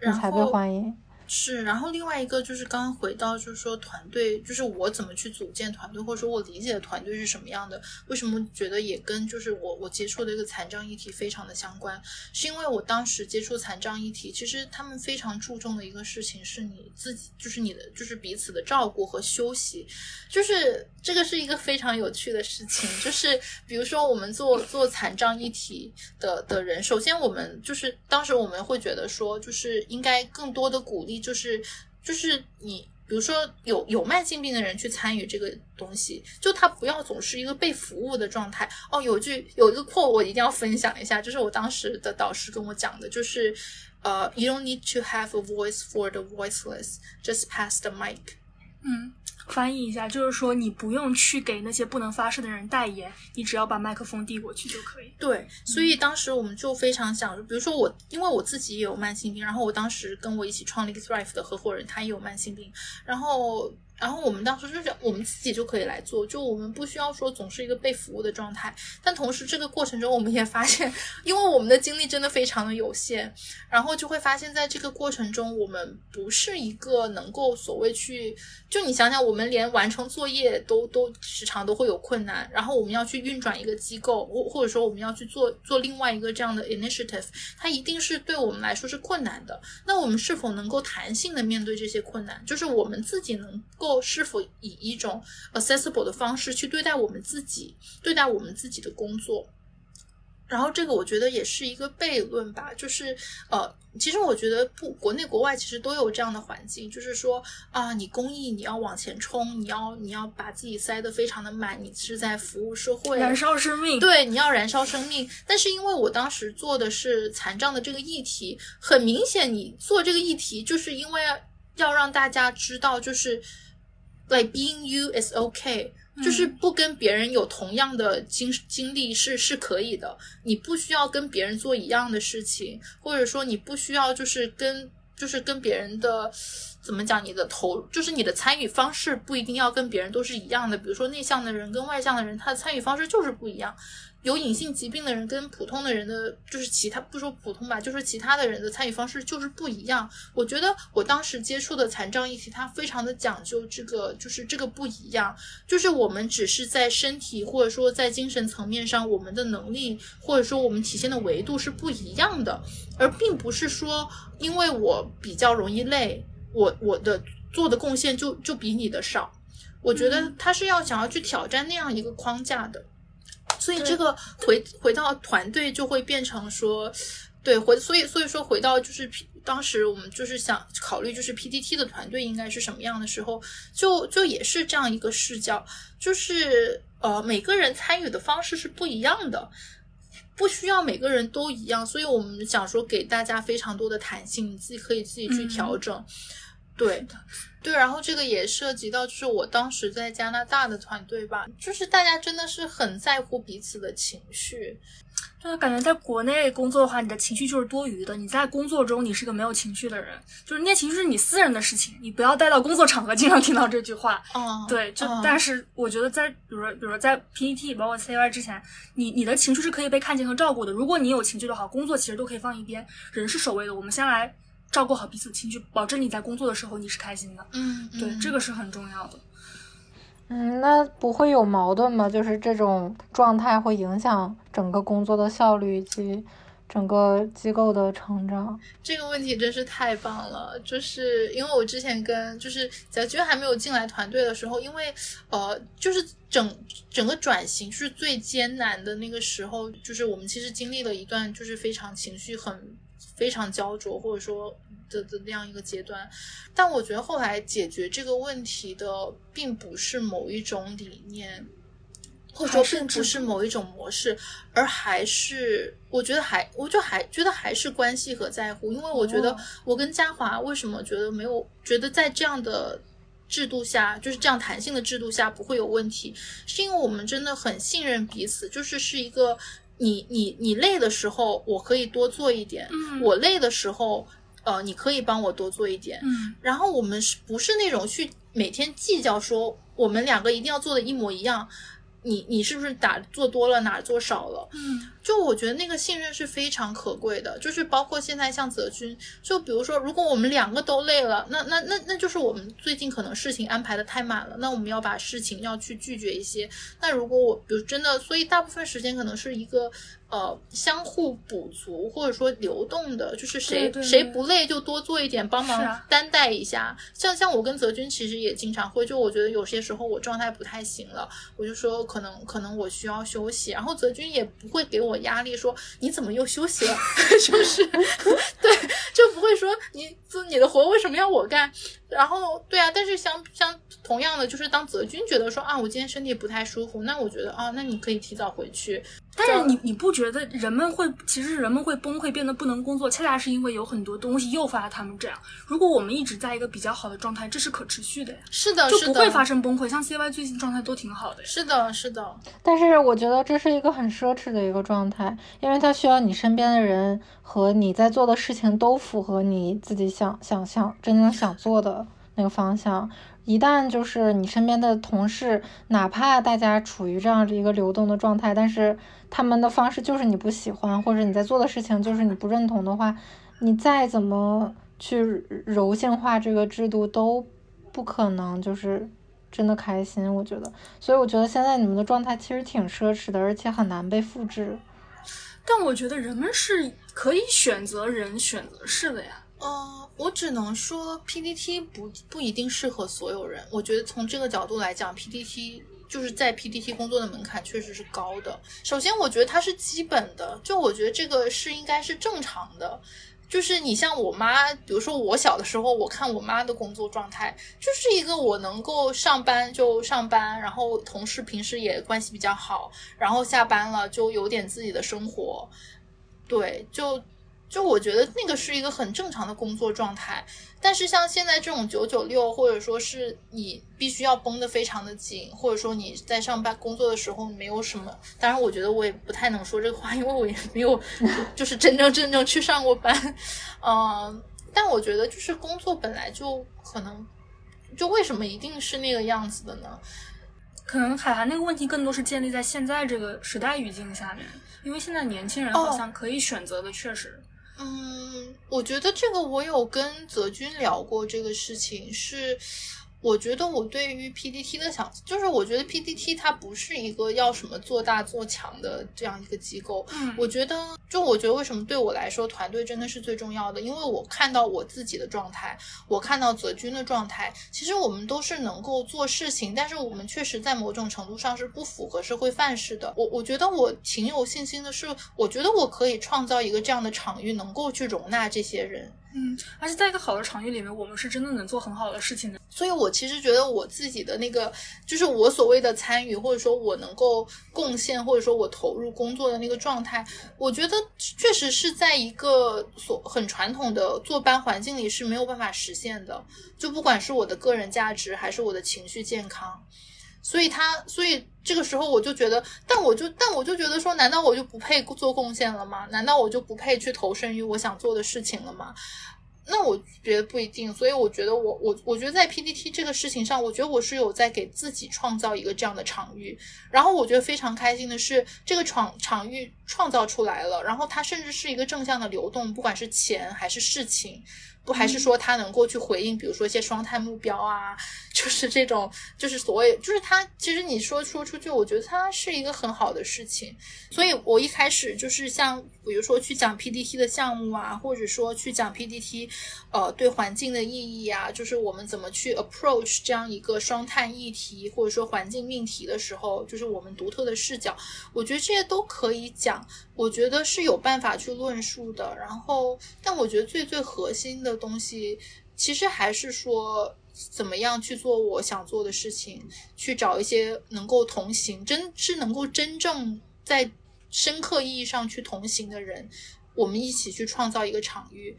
S3: 你才被欢迎。
S1: 是，然后另外一个就是刚刚回到，就是说团队，就是我怎么去组建团队，或者说我理解的团队是什么样的？为什么觉得也跟就是我我接触的一个残障议题非常的相关？是因为我当时接触残障议题，其实他们非常注重的一个事情是你自己，就是你的就是彼此的照顾和休息，就是这个是一个非常有趣的事情。就是比如说我们做做残障议题的的人，首先我们就是当时我们会觉得说，就是应该更多的鼓励。就是就是你，比如说有有慢性病的人去参与这个东西，就他不要总是一个被服务的状态。哦，有句有一个括我一定要分享一下，就是我当时的导师跟我讲的，就是呃，You don't need to have a voice for the voiceless, just pass the mic。
S2: 嗯。翻译一下，就是说你不用去给那些不能发声的人代言，你只要把麦克风递过去就可以。
S1: 对，所以当时我们就非常想，比如说我，因为我自己也有慢性病，然后我当时跟我一起创立 Thrive 的合伙人他也有慢性病，然后。然后我们当时就是我们自己就可以来做，就我们不需要说总是一个被服务的状态。但同时这个过程中，我们也发现，因为我们的精力真的非常的有限，然后就会发现在这个过程中，我们不是一个能够所谓去，就你想想，我们连完成作业都都时常都会有困难。然后我们要去运转一个机构，或或者说我们要去做做另外一个这样的 initiative，它一定是对我们来说是困难的。那我们是否能够弹性的面对这些困难？就是我们自己能够。是否以一种 accessible 的方式去对待我们自己，对待我们自己的工作？然后这个我觉得也是一个悖论吧，就是呃，其实我觉得不，国内国外其实都有这样的环境，就是说啊，你公益你要往前冲，你要你要把自己塞得非常的满，你是在服务社会，
S2: 燃烧生命，
S1: 对，你要燃烧生命。但是因为我当时做的是残障的这个议题，很明显，你做这个议题就是因为要让大家知道，就是 like being you is okay。就是不跟别人有同样的经经历是是可以的，你不需要跟别人做一样的事情，或者说你不需要就是跟就是跟别人的怎么讲，你的投就是你的参与方式不一定要跟别人都是一样的。比如说内向的人跟外向的人，他的参与方式就是不一样。有隐性疾病的人跟普通的人的，就是其他不说普通吧，就是其他的人的参与方式就是不一样。我觉得我当时接触的残障议题，它非常的讲究这个，就是这个不一样。就是我们只是在身体或者说在精神层面上，我们的能力或者说我们体现的维度是不一样的，而并不是说因为我比较容易累，我我的做的贡献就就比你的少。我觉得他是要想要去挑战那样一个框架的。所以这个回回到团队就会变成说，对回所以所以说回到就是 P 当时我们就是想考虑就是 PTT 的团队应该是什么样的时候，就就也是这样一个视角，就是呃每个人参与的方式是不一样的，不需要每个人都一样，所以我们想说给大家非常多的弹性，你自己可以自己去调整。对，对，然后这个也涉及到，就是我当时在加拿大的团队吧，就是大家真的是很在乎彼此的情绪。
S2: 就是感觉在国内工作的话，你的情绪就是多余的。你在工作中，你是个没有情绪的人，就是那些情绪是你私人的事情，你不要带到工作场合。经常听到这句话。
S1: 哦，
S2: 对，就但是我觉得在，比如说，比如说在 PPT 包括 CY 之前，你你的情绪是可以被看见和照顾的。如果你有情绪的话，工作其实都可以放一边，人是首位的。我们先来。照顾好彼此的情绪，保证你在工作的时候你是开心的。
S1: 嗯，
S2: 对，这个是很重要的。
S3: 嗯，那不会有矛盾吗？就是这种状态会影响整个工作的效率以及整个机构的成长。
S1: 这个问题真是太棒了！就是因为我之前跟就是小军还没有进来团队的时候，因为呃，就是整整个转型是最艰难的那个时候，就是我们其实经历了一段就是非常情绪很。非常焦灼，或者说的的那样一个阶段，但我觉得后来解决这个问题的，并不是某一种理念，或者说并不是某一种模式，而还是我觉得还，我就还觉得还是关系和在乎。因为我觉得我跟嘉华为什么觉得没有觉得在这样的制度下，就是这样弹性的制度下不会有问题，是因为我们真的很信任彼此，就是是一个。你你你累的时候，我可以多做一点；我累的时候，呃，你可以帮我多做一点。然后我们是不是那种去每天计较说我们两个一定要做的一模一样？你你是不是打做多了哪儿做少了？
S2: 嗯，
S1: 就我觉得那个信任是非常可贵的。就是包括现在像泽军，就比如说，如果我们两个都累了，那那那那就是我们最近可能事情安排的太满了，那我们要把事情要去拒绝一些。那如果我比如真的，所以大部分时间可能是一个。呃，相互补足或者说流动的，就是谁谁不累就多做一点，帮忙担待一下。像像我跟泽军其实也经常会，就我觉得有些时候我状态不太行了，我就说可能可能我需要休息，然后泽军也不会给我压力，说你怎么又休息了，就是 对，就不会说你做你的活为什么要我干。然后对啊，但是相相同样的，就是当泽军觉得说啊，我今天身体不太舒服，那我觉得啊，那你可以提早回去。
S2: 但是你你不觉得人们会，其实人们会崩溃，变得不能工作，恰恰是因为有很多东西诱发了他们这样。如果我们一直在一个比较好的状态，这是可持续的呀。
S1: 是的，
S2: 就不会发生崩溃。像 CY 最近状态都挺好的。
S1: 是的，是的。
S3: 但是我觉得这是一个很奢侈的一个状态，因为它需要你身边的人和你在做的事情都符合你自己想想象真正想做的。那个方向，一旦就是你身边的同事，哪怕大家处于这样的一个流动的状态，但是他们的方式就是你不喜欢，或者你在做的事情就是你不认同的话，你再怎么去柔性化这个制度，都不可能就是真的开心。我觉得，所以我觉得现在你们的状态其实挺奢侈的，而且很难被复制。
S2: 但我觉得人们是可以选择人选择事的呀。
S1: 呃，我只能说 PPT 不不一定适合所有人。我觉得从这个角度来讲，PPT 就是在 PPT 工作的门槛确实是高的。首先，我觉得它是基本的，就我觉得这个是应该是正常的。就是你像我妈，比如说我小的时候，我看我妈的工作状态，就是一个我能够上班就上班，然后同事平时也关系比较好，然后下班了就有点自己的生活，对，就。就我觉得那个是一个很正常的工作状态，但是像现在这种九九六，或者说是你必须要绷得非常的紧，或者说你在上班工作的时候没有什么，当然我觉得我也不太能说这个话，因为我也没有 就是真正真正去上过班，嗯，但我觉得就是工作本来就可能，就为什么一定是那个样子的呢？
S2: 可能海涵那个问题更多是建立在现在这个时代语境下面，因为现在年轻人好像可以选择的确实。
S1: 嗯，我觉得这个我有跟泽军聊过这个事情是。我觉得我对于 PDT 的想，就是我觉得 PDT 它不是一个要什么做大做强的这样一个机构。
S2: 嗯，
S1: 我觉得，就我觉得为什么对我来说团队真的是最重要的，因为我看到我自己的状态，我看到泽军的状态，其实我们都是能够做事情，但是我们确实在某种程度上是不符合社会范式的。我我觉得我挺有信心的是，我觉得我可以创造一个这样的场域，能够去容纳这些人。
S2: 嗯，而且在一个好的场域里面，我们是真的能做很好的事情的。
S1: 所以，我其实觉得我自己的那个，就是我所谓的参与，或者说我能够贡献，或者说我投入工作的那个状态，我觉得确实是在一个所很传统的坐班环境里是没有办法实现的。就不管是我的个人价值，还是我的情绪健康，所以他，所以这个时候我就觉得，但我就，但我就觉得说，难道我就不配做贡献了吗？难道我就不配去投身于我想做的事情了吗？那我觉得不一定，所以我觉得我我我觉得在 PPT 这个事情上，我觉得我是有在给自己创造一个这样的场域，然后我觉得非常开心的是，这个场场域创造出来了，然后它甚至是一个正向的流动，不管是钱还是事情。不还是说他能够去回应，比如说一些双碳目标啊，就是这种，就是所谓，就是他其实你说说出去，我觉得他是一个很好的事情。所以我一开始就是像，比如说去讲 PDT 的项目啊，或者说去讲 PDT，呃，对环境的意义啊，就是我们怎么去 approach 这样一个双碳议题，或者说环境命题的时候，就是我们独特的视角，我觉得这些都可以讲，我觉得是有办法去论述的。然后，但我觉得最最核心的。东西其实还是说，怎么样去做我想做的事情，去找一些能够同行，真是能够真正在深刻意义上去同行的人，我们一起去创造一个场域。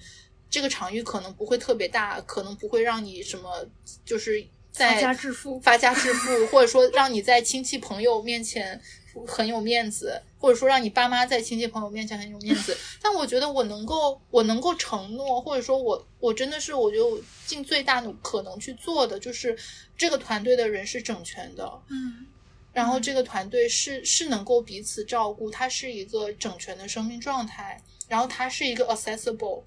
S1: 这个场域可能不会特别大，可能不会让你什么，就是在
S2: 发家致富，
S1: 发家致富，或者说让你在亲戚朋友面前。很有面子，或者说让你爸妈在亲戚朋友面前很有面子。但我觉得我能够，我能够承诺，或者说我我真的是，我觉得我尽最大努可能去做的，就是这个团队的人是整全的，
S2: 嗯，
S1: 然后这个团队是是能够彼此照顾，它是一个整全的生命状态，然后它是一个 accessible，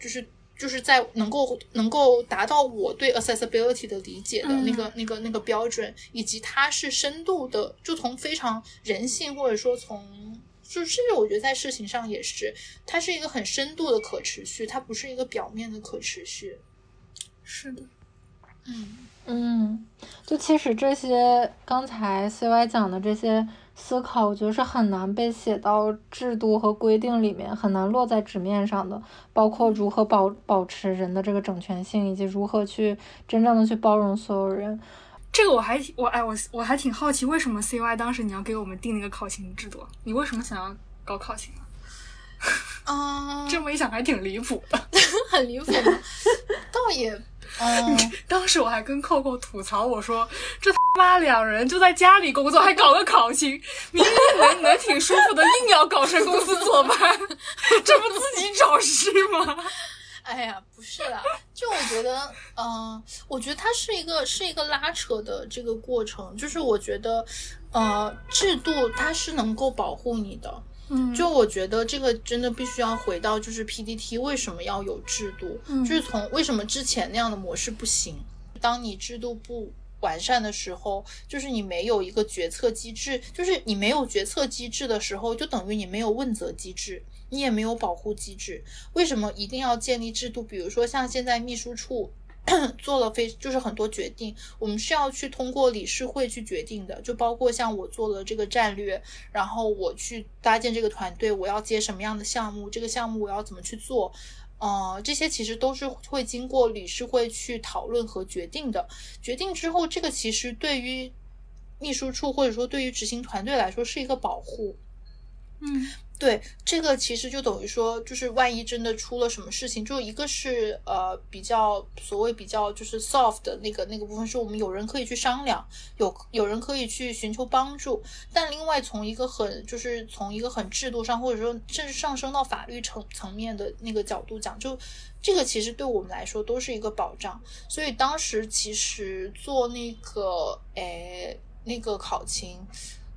S1: 就是。就是在能够能够达到我对 accessibility 的理解的那个那个那个标准，以及它是深度的，就从非常人性或者说从，就甚至我觉得在事情上也是，它是一个很深度的可持续，它不是一个表面的可持续。
S2: 是的，
S1: 嗯
S3: 嗯，就其实这些刚才 CY 讲的这些。思考，我觉得是很难被写到制度和规定里面，很难落在纸面上的。包括如何保保持人的这个整全性，以及如何去真正的去包容所有人。
S2: 这个我还我哎我我还挺好奇，为什么 CY 当时你要给我们定那个考勤制度？你为什么想要搞考勤啊？
S1: 啊，
S2: 这么一想还挺离谱的，
S1: 很离谱。倒也。嗯，
S2: 当时我还跟扣扣吐槽，我说这他妈两人就在家里工作，还搞个考勤，明明能能挺舒服的，硬要搞成公司坐班，这不自己找事吗？
S1: 哎呀，不是啦，就我觉得，嗯，我觉得它是一个是一个拉扯的这个过程，就是我觉得，呃，制度它是能够保护你的。
S2: 嗯，
S1: 就我觉得这个真的必须要回到，就是 PDT 为什么要有制度？
S2: 嗯，
S1: 就是从为什么之前那样的模式不行？当你制度不完善的时候，就是你没有一个决策机制，就是你没有决策机制的时候，就等于你没有问责机制，你也没有保护机制。为什么一定要建立制度？比如说像现在秘书处。做了非就是很多决定，我们是要去通过理事会去决定的，就包括像我做了这个战略，然后我去搭建这个团队，我要接什么样的项目，这个项目我要怎么去做，呃，这些其实都是会经过理事会去讨论和决定的。决定之后，这个其实对于秘书处或者说对于执行团队来说是一个保护。
S2: 嗯。
S1: 对，这个其实就等于说，就是万一真的出了什么事情，就一个是呃比较所谓比较就是 soft 的那个那个部分，是我们有人可以去商量，有有人可以去寻求帮助。但另外从一个很就是从一个很制度上，或者说甚至上升到法律层层面的那个角度讲，就这个其实对我们来说都是一个保障。所以当时其实做那个诶那个考勤，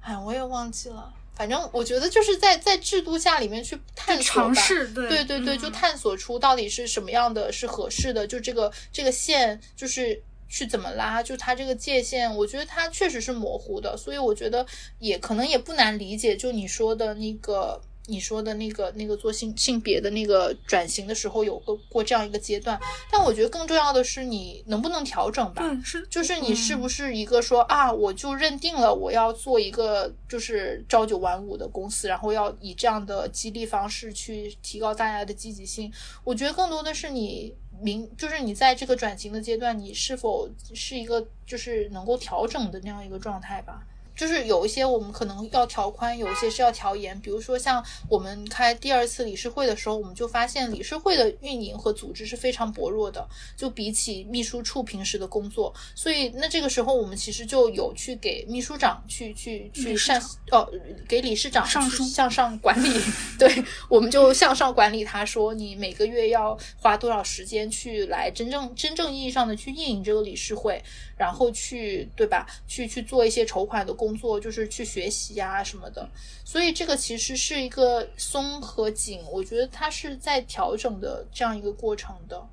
S1: 哎，我也忘记了。反正我觉得就是在在制度下里面去探索吧，对对对，就探索出到底是什么样的是合适的，就这个这个线就是去怎么拉，就它这个界限，我觉得它确实是模糊的，所以我觉得也可能也不难理解，就你说的那个。你说的那个那个做性性别的那个转型的时候，有个过这样一个阶段，但我觉得更重要的是你能不能调整吧？
S2: 是，
S1: 就是你是不是一个说啊，我就认定了我要做一个就是朝九晚五的公司，然后要以这样的激励方式去提高大家的积极性。我觉得更多的是你明，就是你在这个转型的阶段，你是否是一个就是能够调整的那样一个状态吧。就是有一些我们可能要调宽，有一些是要调严。比如说像我们开第二次理事会的时候，我们就发现理事会的运营和组织是非常薄弱的，就比起秘书处平时的工作。所以那这个时候我们其实就有去给秘书长去去去上哦，给理事长
S2: 上书
S1: 向上管理。对，我们就向上管理他，说你每个月要花多少时间去来真正真正意义上的去运营这个理事会。然后去对吧？去去做一些筹款的工工作，就是去学习呀什么的。所以这个其实是一个松和紧，我觉得它是在调整的这样一个过程的。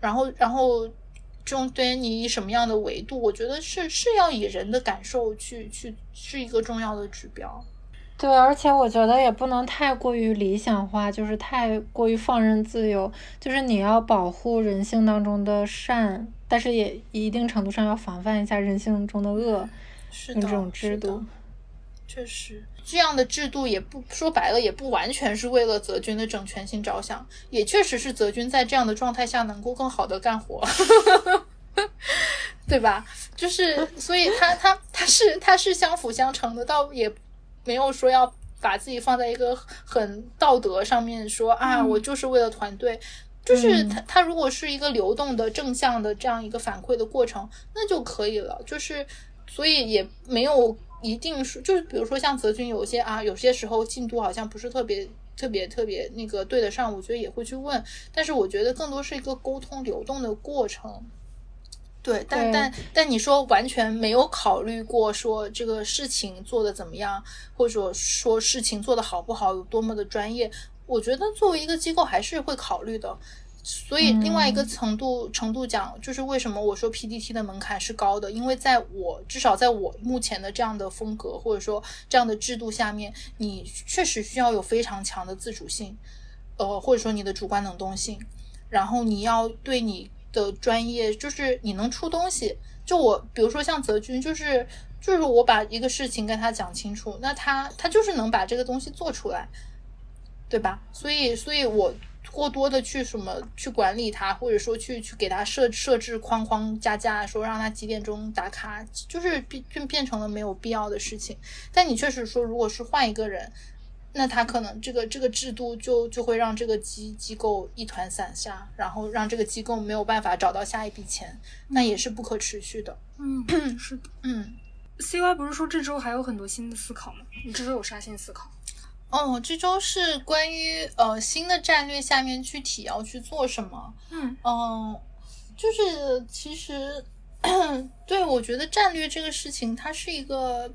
S1: 然后，然后中对你以什么样的维度，我觉得是是要以人的感受去去是一个重要的指标。
S3: 对，而且我觉得也不能太过于理想化，就是太过于放任自由，就是你要保护人性当中的善。但是也一定程度上要防范一下人性中的恶，
S1: 用
S3: 这种制度，
S1: 确实这样的制度也不说白了，也不完全是为了泽军的整全性着想，也确实是泽军在这样的状态下能够更好的干活，对吧？就是所以他他他是他是相辅相成的，倒也没有说要把自己放在一个很道德上面说啊，我就是为了团队。就是他，他如果是一个流动的正向的这样一个反馈的过程，那就可以了。就是，所以也没有一定是，就是比如说像泽军，有些啊，有些时候进度好像不是特别特别特别那个对得上，我觉得也会去问。但是我觉得更多是一个沟通流动的过程。对，但但但你说完全没有考虑过说这个事情做的怎么样，或者说事情做的好不好，有多么的专业。我觉得作为一个机构还是会考虑的，所以另外一个程度程度讲，就是为什么我说 PDT 的门槛是高的，因为在我至少在我目前的这样的风格或者说这样的制度下面，你确实需要有非常强的自主性，呃，或者说你的主观能动性，然后你要对你的专业，就是你能出东西。就我比如说像泽军，就是就是我把一个事情跟他讲清楚，那他他就是能把这个东西做出来。对吧？所以，所以我过多的去什么去管理他，或者说去去给他设设置框框加加，说让他几点钟打卡，就是变变变成了没有必要的事情。但你确实说，如果是换一个人，那他可能这个这个制度就就会让这个机机构一团散沙，然后让这个机构没有办法找到下一笔钱，那也是不可持续的。
S2: 嗯，是的，
S1: 嗯。
S2: C Y 不是说这周还有很多新的思考吗？你这周有啥新思考？
S1: 哦，这周是关于呃新的战略下面具体要去做什么？
S2: 嗯
S1: 嗯，就是其实对我觉得战略这个事情，它是一个，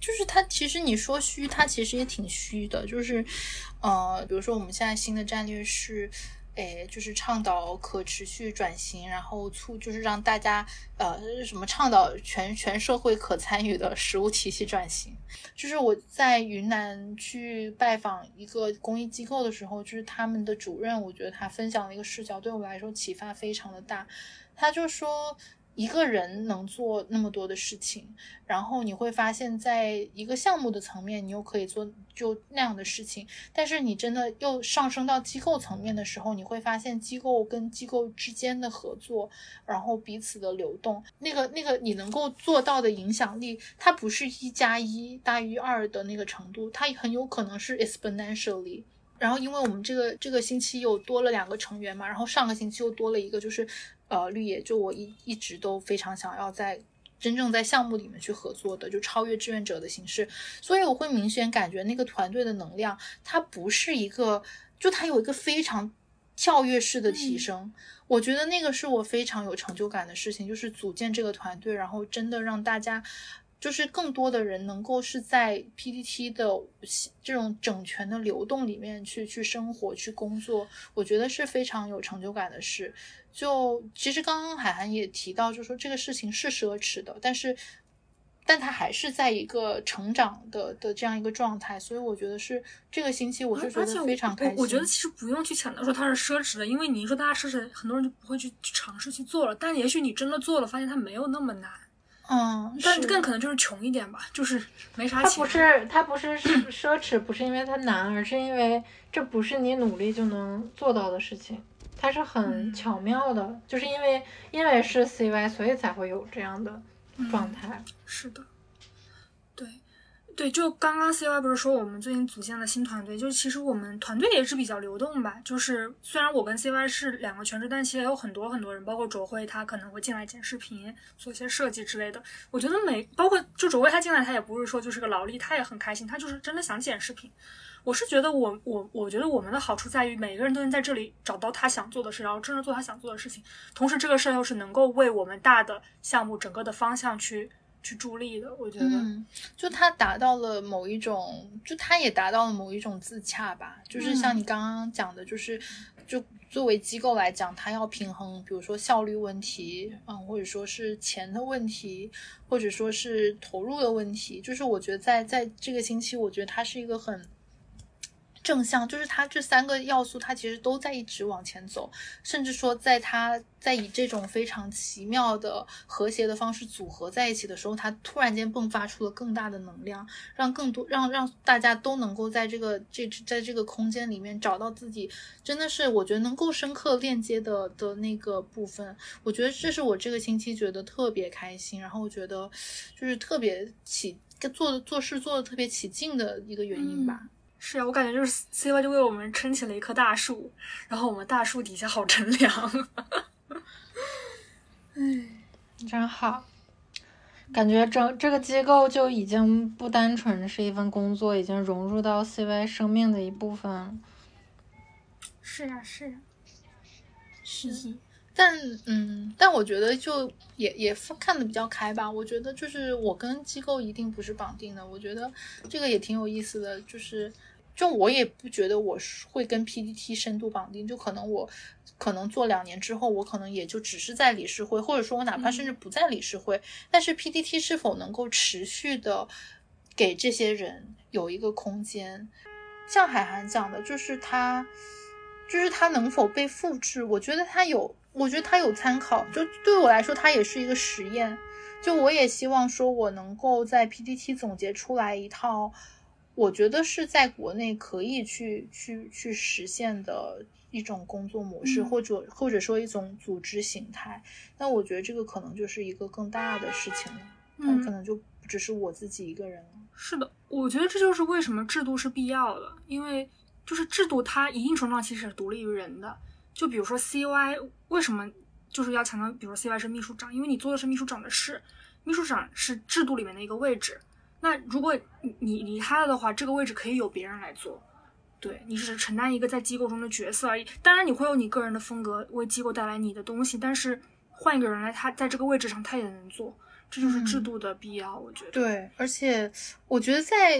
S1: 就是它其实你说虚，它其实也挺虚的。就是呃，比如说我们现在新的战略是。哎，就是倡导可持续转型，然后促就是让大家呃什么倡导全全社会可参与的食物体系转型。就是我在云南去拜访一个公益机构的时候，就是他们的主任，我觉得他分享的一个视角对我来说启发非常的大。他就说。一个人能做那么多的事情，然后你会发现在一个项目的层面，你又可以做就那样的事情。但是你真的又上升到机构层面的时候，你会发现机构跟机构之间的合作，然后彼此的流动，那个那个你能够做到的影响力，它不是一加一大于二的那个程度，它很有可能是 exponentially。然后因为我们这个这个星期又多了两个成员嘛，然后上个星期又多了一个，就是。呃，绿野就我一一直都非常想要在真正在项目里面去合作的，就超越志愿者的形式，所以我会明显感觉那个团队的能量，它不是一个，就它有一个非常跳跃式的提升，我觉得那个是我非常有成就感的事情，就是组建这个团队，然后真的让大家。就是更多的人能够是在 PPT 的这种整全的流动里面去去生活、去工作，我觉得是非常有成就感的事。就其实刚刚海涵也提到，就说这个事情是奢侈的，但是，但他还是在一个成长的的这样一个状态，所以我觉得是这个星期我是觉得非常开心。
S2: 我觉得其实不用去强调说它是奢侈的，因为你一说大家奢侈，很多人就不会去尝试去做了。但也许你真的做了，发现它没有那么难。
S1: 嗯，
S2: 但更可能就是穷一点吧，就是没啥钱。
S3: 它不是它不是奢侈，不是因为它难，而是因为这不是你努力就能做到的事情，它是很巧妙的，就是因为因为是 CY，所以才会有这样的状态。
S2: 是的。对，就刚刚 C Y 不是说我们最近组建了新团队，就是其实我们团队也是比较流动吧。就是虽然我跟 C Y 是两个全职，但其实也有很多很多人，包括卓辉他可能会进来剪视频、做一些设计之类的。我觉得每包括就卓辉他进来，他也不是说就是个劳力，他也很开心，他就是真的想剪视频。我是觉得我我我觉得我们的好处在于每个人都能在这里找到他想做的事，然后真正做他想做的事情。同时这个事儿又是能够为我们大的项目整个的方向去。去助力的，我觉得，
S1: 就他达到了某一种，就他也达到了某一种自洽吧。就是像你刚刚讲的，就是就作为机构来讲，他要平衡，比如说效率问题，嗯，或者说是钱的问题，或者说是投入的问题。就是我觉得在在这个星期，我觉得他是一个很。正向就是它这三个要素，它其实都在一直往前走，甚至说，在它在以这种非常奇妙的和谐的方式组合在一起的时候，它突然间迸发出了更大的能量，让更多让让大家都能够在这个这在这个空间里面找到自己，真的是我觉得能够深刻链接的的那个部分。我觉得这是我这个星期觉得特别开心，然后我觉得就是特别起做做事做的特别起劲的一个原因吧。
S2: 是啊，我感觉就是 C Y 就为我们撑起了一棵大树，然后我们大树底下好乘凉。
S3: 哎，真好，感觉整这个机构就已经不单纯是一份工作，已经融入到 C Y 生命的一部分。
S2: 是呀，是呀，
S1: 是。但嗯，但我觉得就也也看的比较开吧。我觉得就是我跟机构一定不是绑定的。我觉得这个也挺有意思的，就是。就我也不觉得我会跟 PDT 深度绑定，就可能我可能做两年之后，我可能也就只是在理事会，或者说我哪怕甚至不在理事会，但是 PDT 是否能够持续的给这些人有一个空间？像海涵讲的，就是他，就是他能否被复制？我觉得他有，我觉得他有参考。就对我来说，它也是一个实验。就我也希望说，我能够在 PDT 总结出来一套。我觉得是在国内可以去去去实现的一种工作模式，或者或者说一种组织形态。那我觉得这个可能就是一个更大的事情了，嗯，可能就不只是我自己一个人了。
S2: 是的，我觉得这就是为什么制度是必要的，因为就是制度它一定程度上其实是独立于人的。就比如说 CY 为什么就是要强调，比如说 CY 是秘书长，因为你做的是秘书长的事，秘书长是制度里面的一个位置。那如果你你离开了的话，这个位置可以由别人来做，对你只是承担一个在机构中的角色而已。当然你会有你个人的风格，为机构带来你的东西，但是换一个人来，他在这个位置上他也能做，这就是制度的必要，我觉得。
S1: 对，而且我觉得在，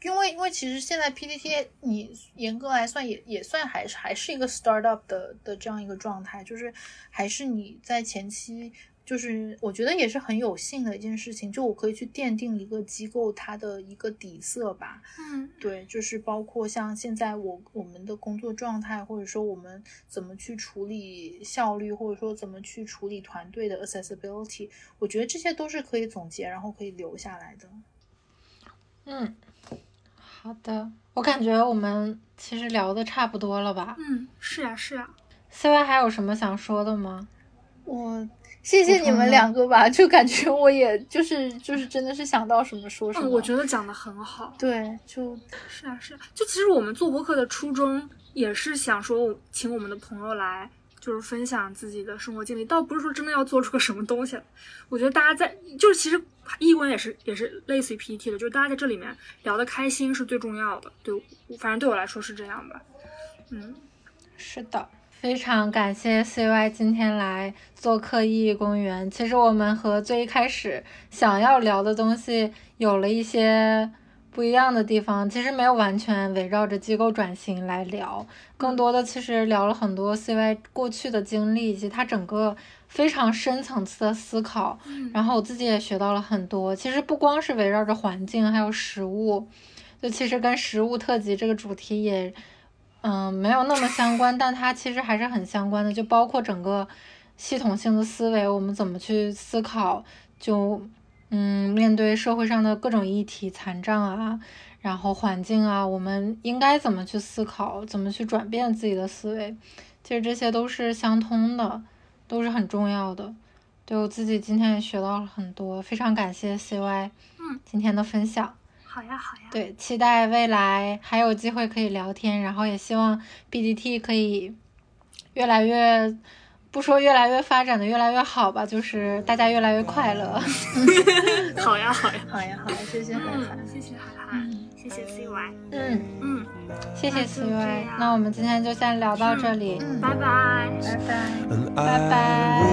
S1: 因为因为其实现在 PPT 你严格来算也也算还是还是一个 startup 的的这样一个状态，就是还是你在前期。就是我觉得也是很有幸的一件事情，就我可以去奠定一个机构它的一个底色吧。
S2: 嗯，
S1: 对，就是包括像现在我我们的工作状态，或者说我们怎么去处理效率，或者说怎么去处理团队的 accessibility，我觉得这些都是可以总结，然后可以留下来的。
S3: 嗯，好的，我感觉我们其实聊的差不多了吧？
S2: 嗯，是呀是呀。
S3: C Y 还有什么想说的吗？
S1: 我谢谢你们两个吧，就感觉我也就是就是真的是想到什么说什么。
S2: 嗯，我觉得讲的很好。
S1: 对，就是
S2: 啊是啊，就其实我们做播客的初衷也是想说，请我们的朋友来，就是分享自己的生活经历，倒不是说真的要做出个什么东西来。我觉得大家在就是其实译文也是也是类似于 PPT 的，就是大家在这里面聊的开心是最重要的。对，反正对我来说是这样吧。嗯，
S3: 是的。非常感谢 CY 今天来做客意义公园。其实我们和最一开始想要聊的东西有了一些不一样的地方，其实没有完全围绕着机构转型来聊，更多的其实聊了很多 CY 过去的经历以及他整个非常深层次的思考。然后我自己也学到了很多。其实不光是围绕着环境，还有食物，就其实跟食物特辑这个主题也。嗯，没有那么相关，但它其实还是很相关的，就包括整个系统性的思维，我们怎么去思考，就嗯，面对社会上的各种议题，残障啊，然后环境啊，我们应该怎么去思考，怎么去转变自己的思维，其实这些都是相通的，都是很重要的。对我自己今天也学到了很多，非常感谢 CY，
S2: 嗯，
S3: 今天的分享。
S2: 好呀，好呀。
S3: 对，期待未来还有机会可以聊天，然后也希望 BDT 可以越来越，不说越来越发展的越来越好吧，就是大家越来越快乐。
S2: 好呀，好呀，
S1: 好呀，好呀，谢谢海海，
S2: 谢谢海海，谢谢 CY，
S3: 嗯。
S2: 嗯，
S3: 谢谢 CY，那我们今天就先聊到这里，
S2: 嗯，拜拜，
S1: 拜拜，
S3: 拜拜。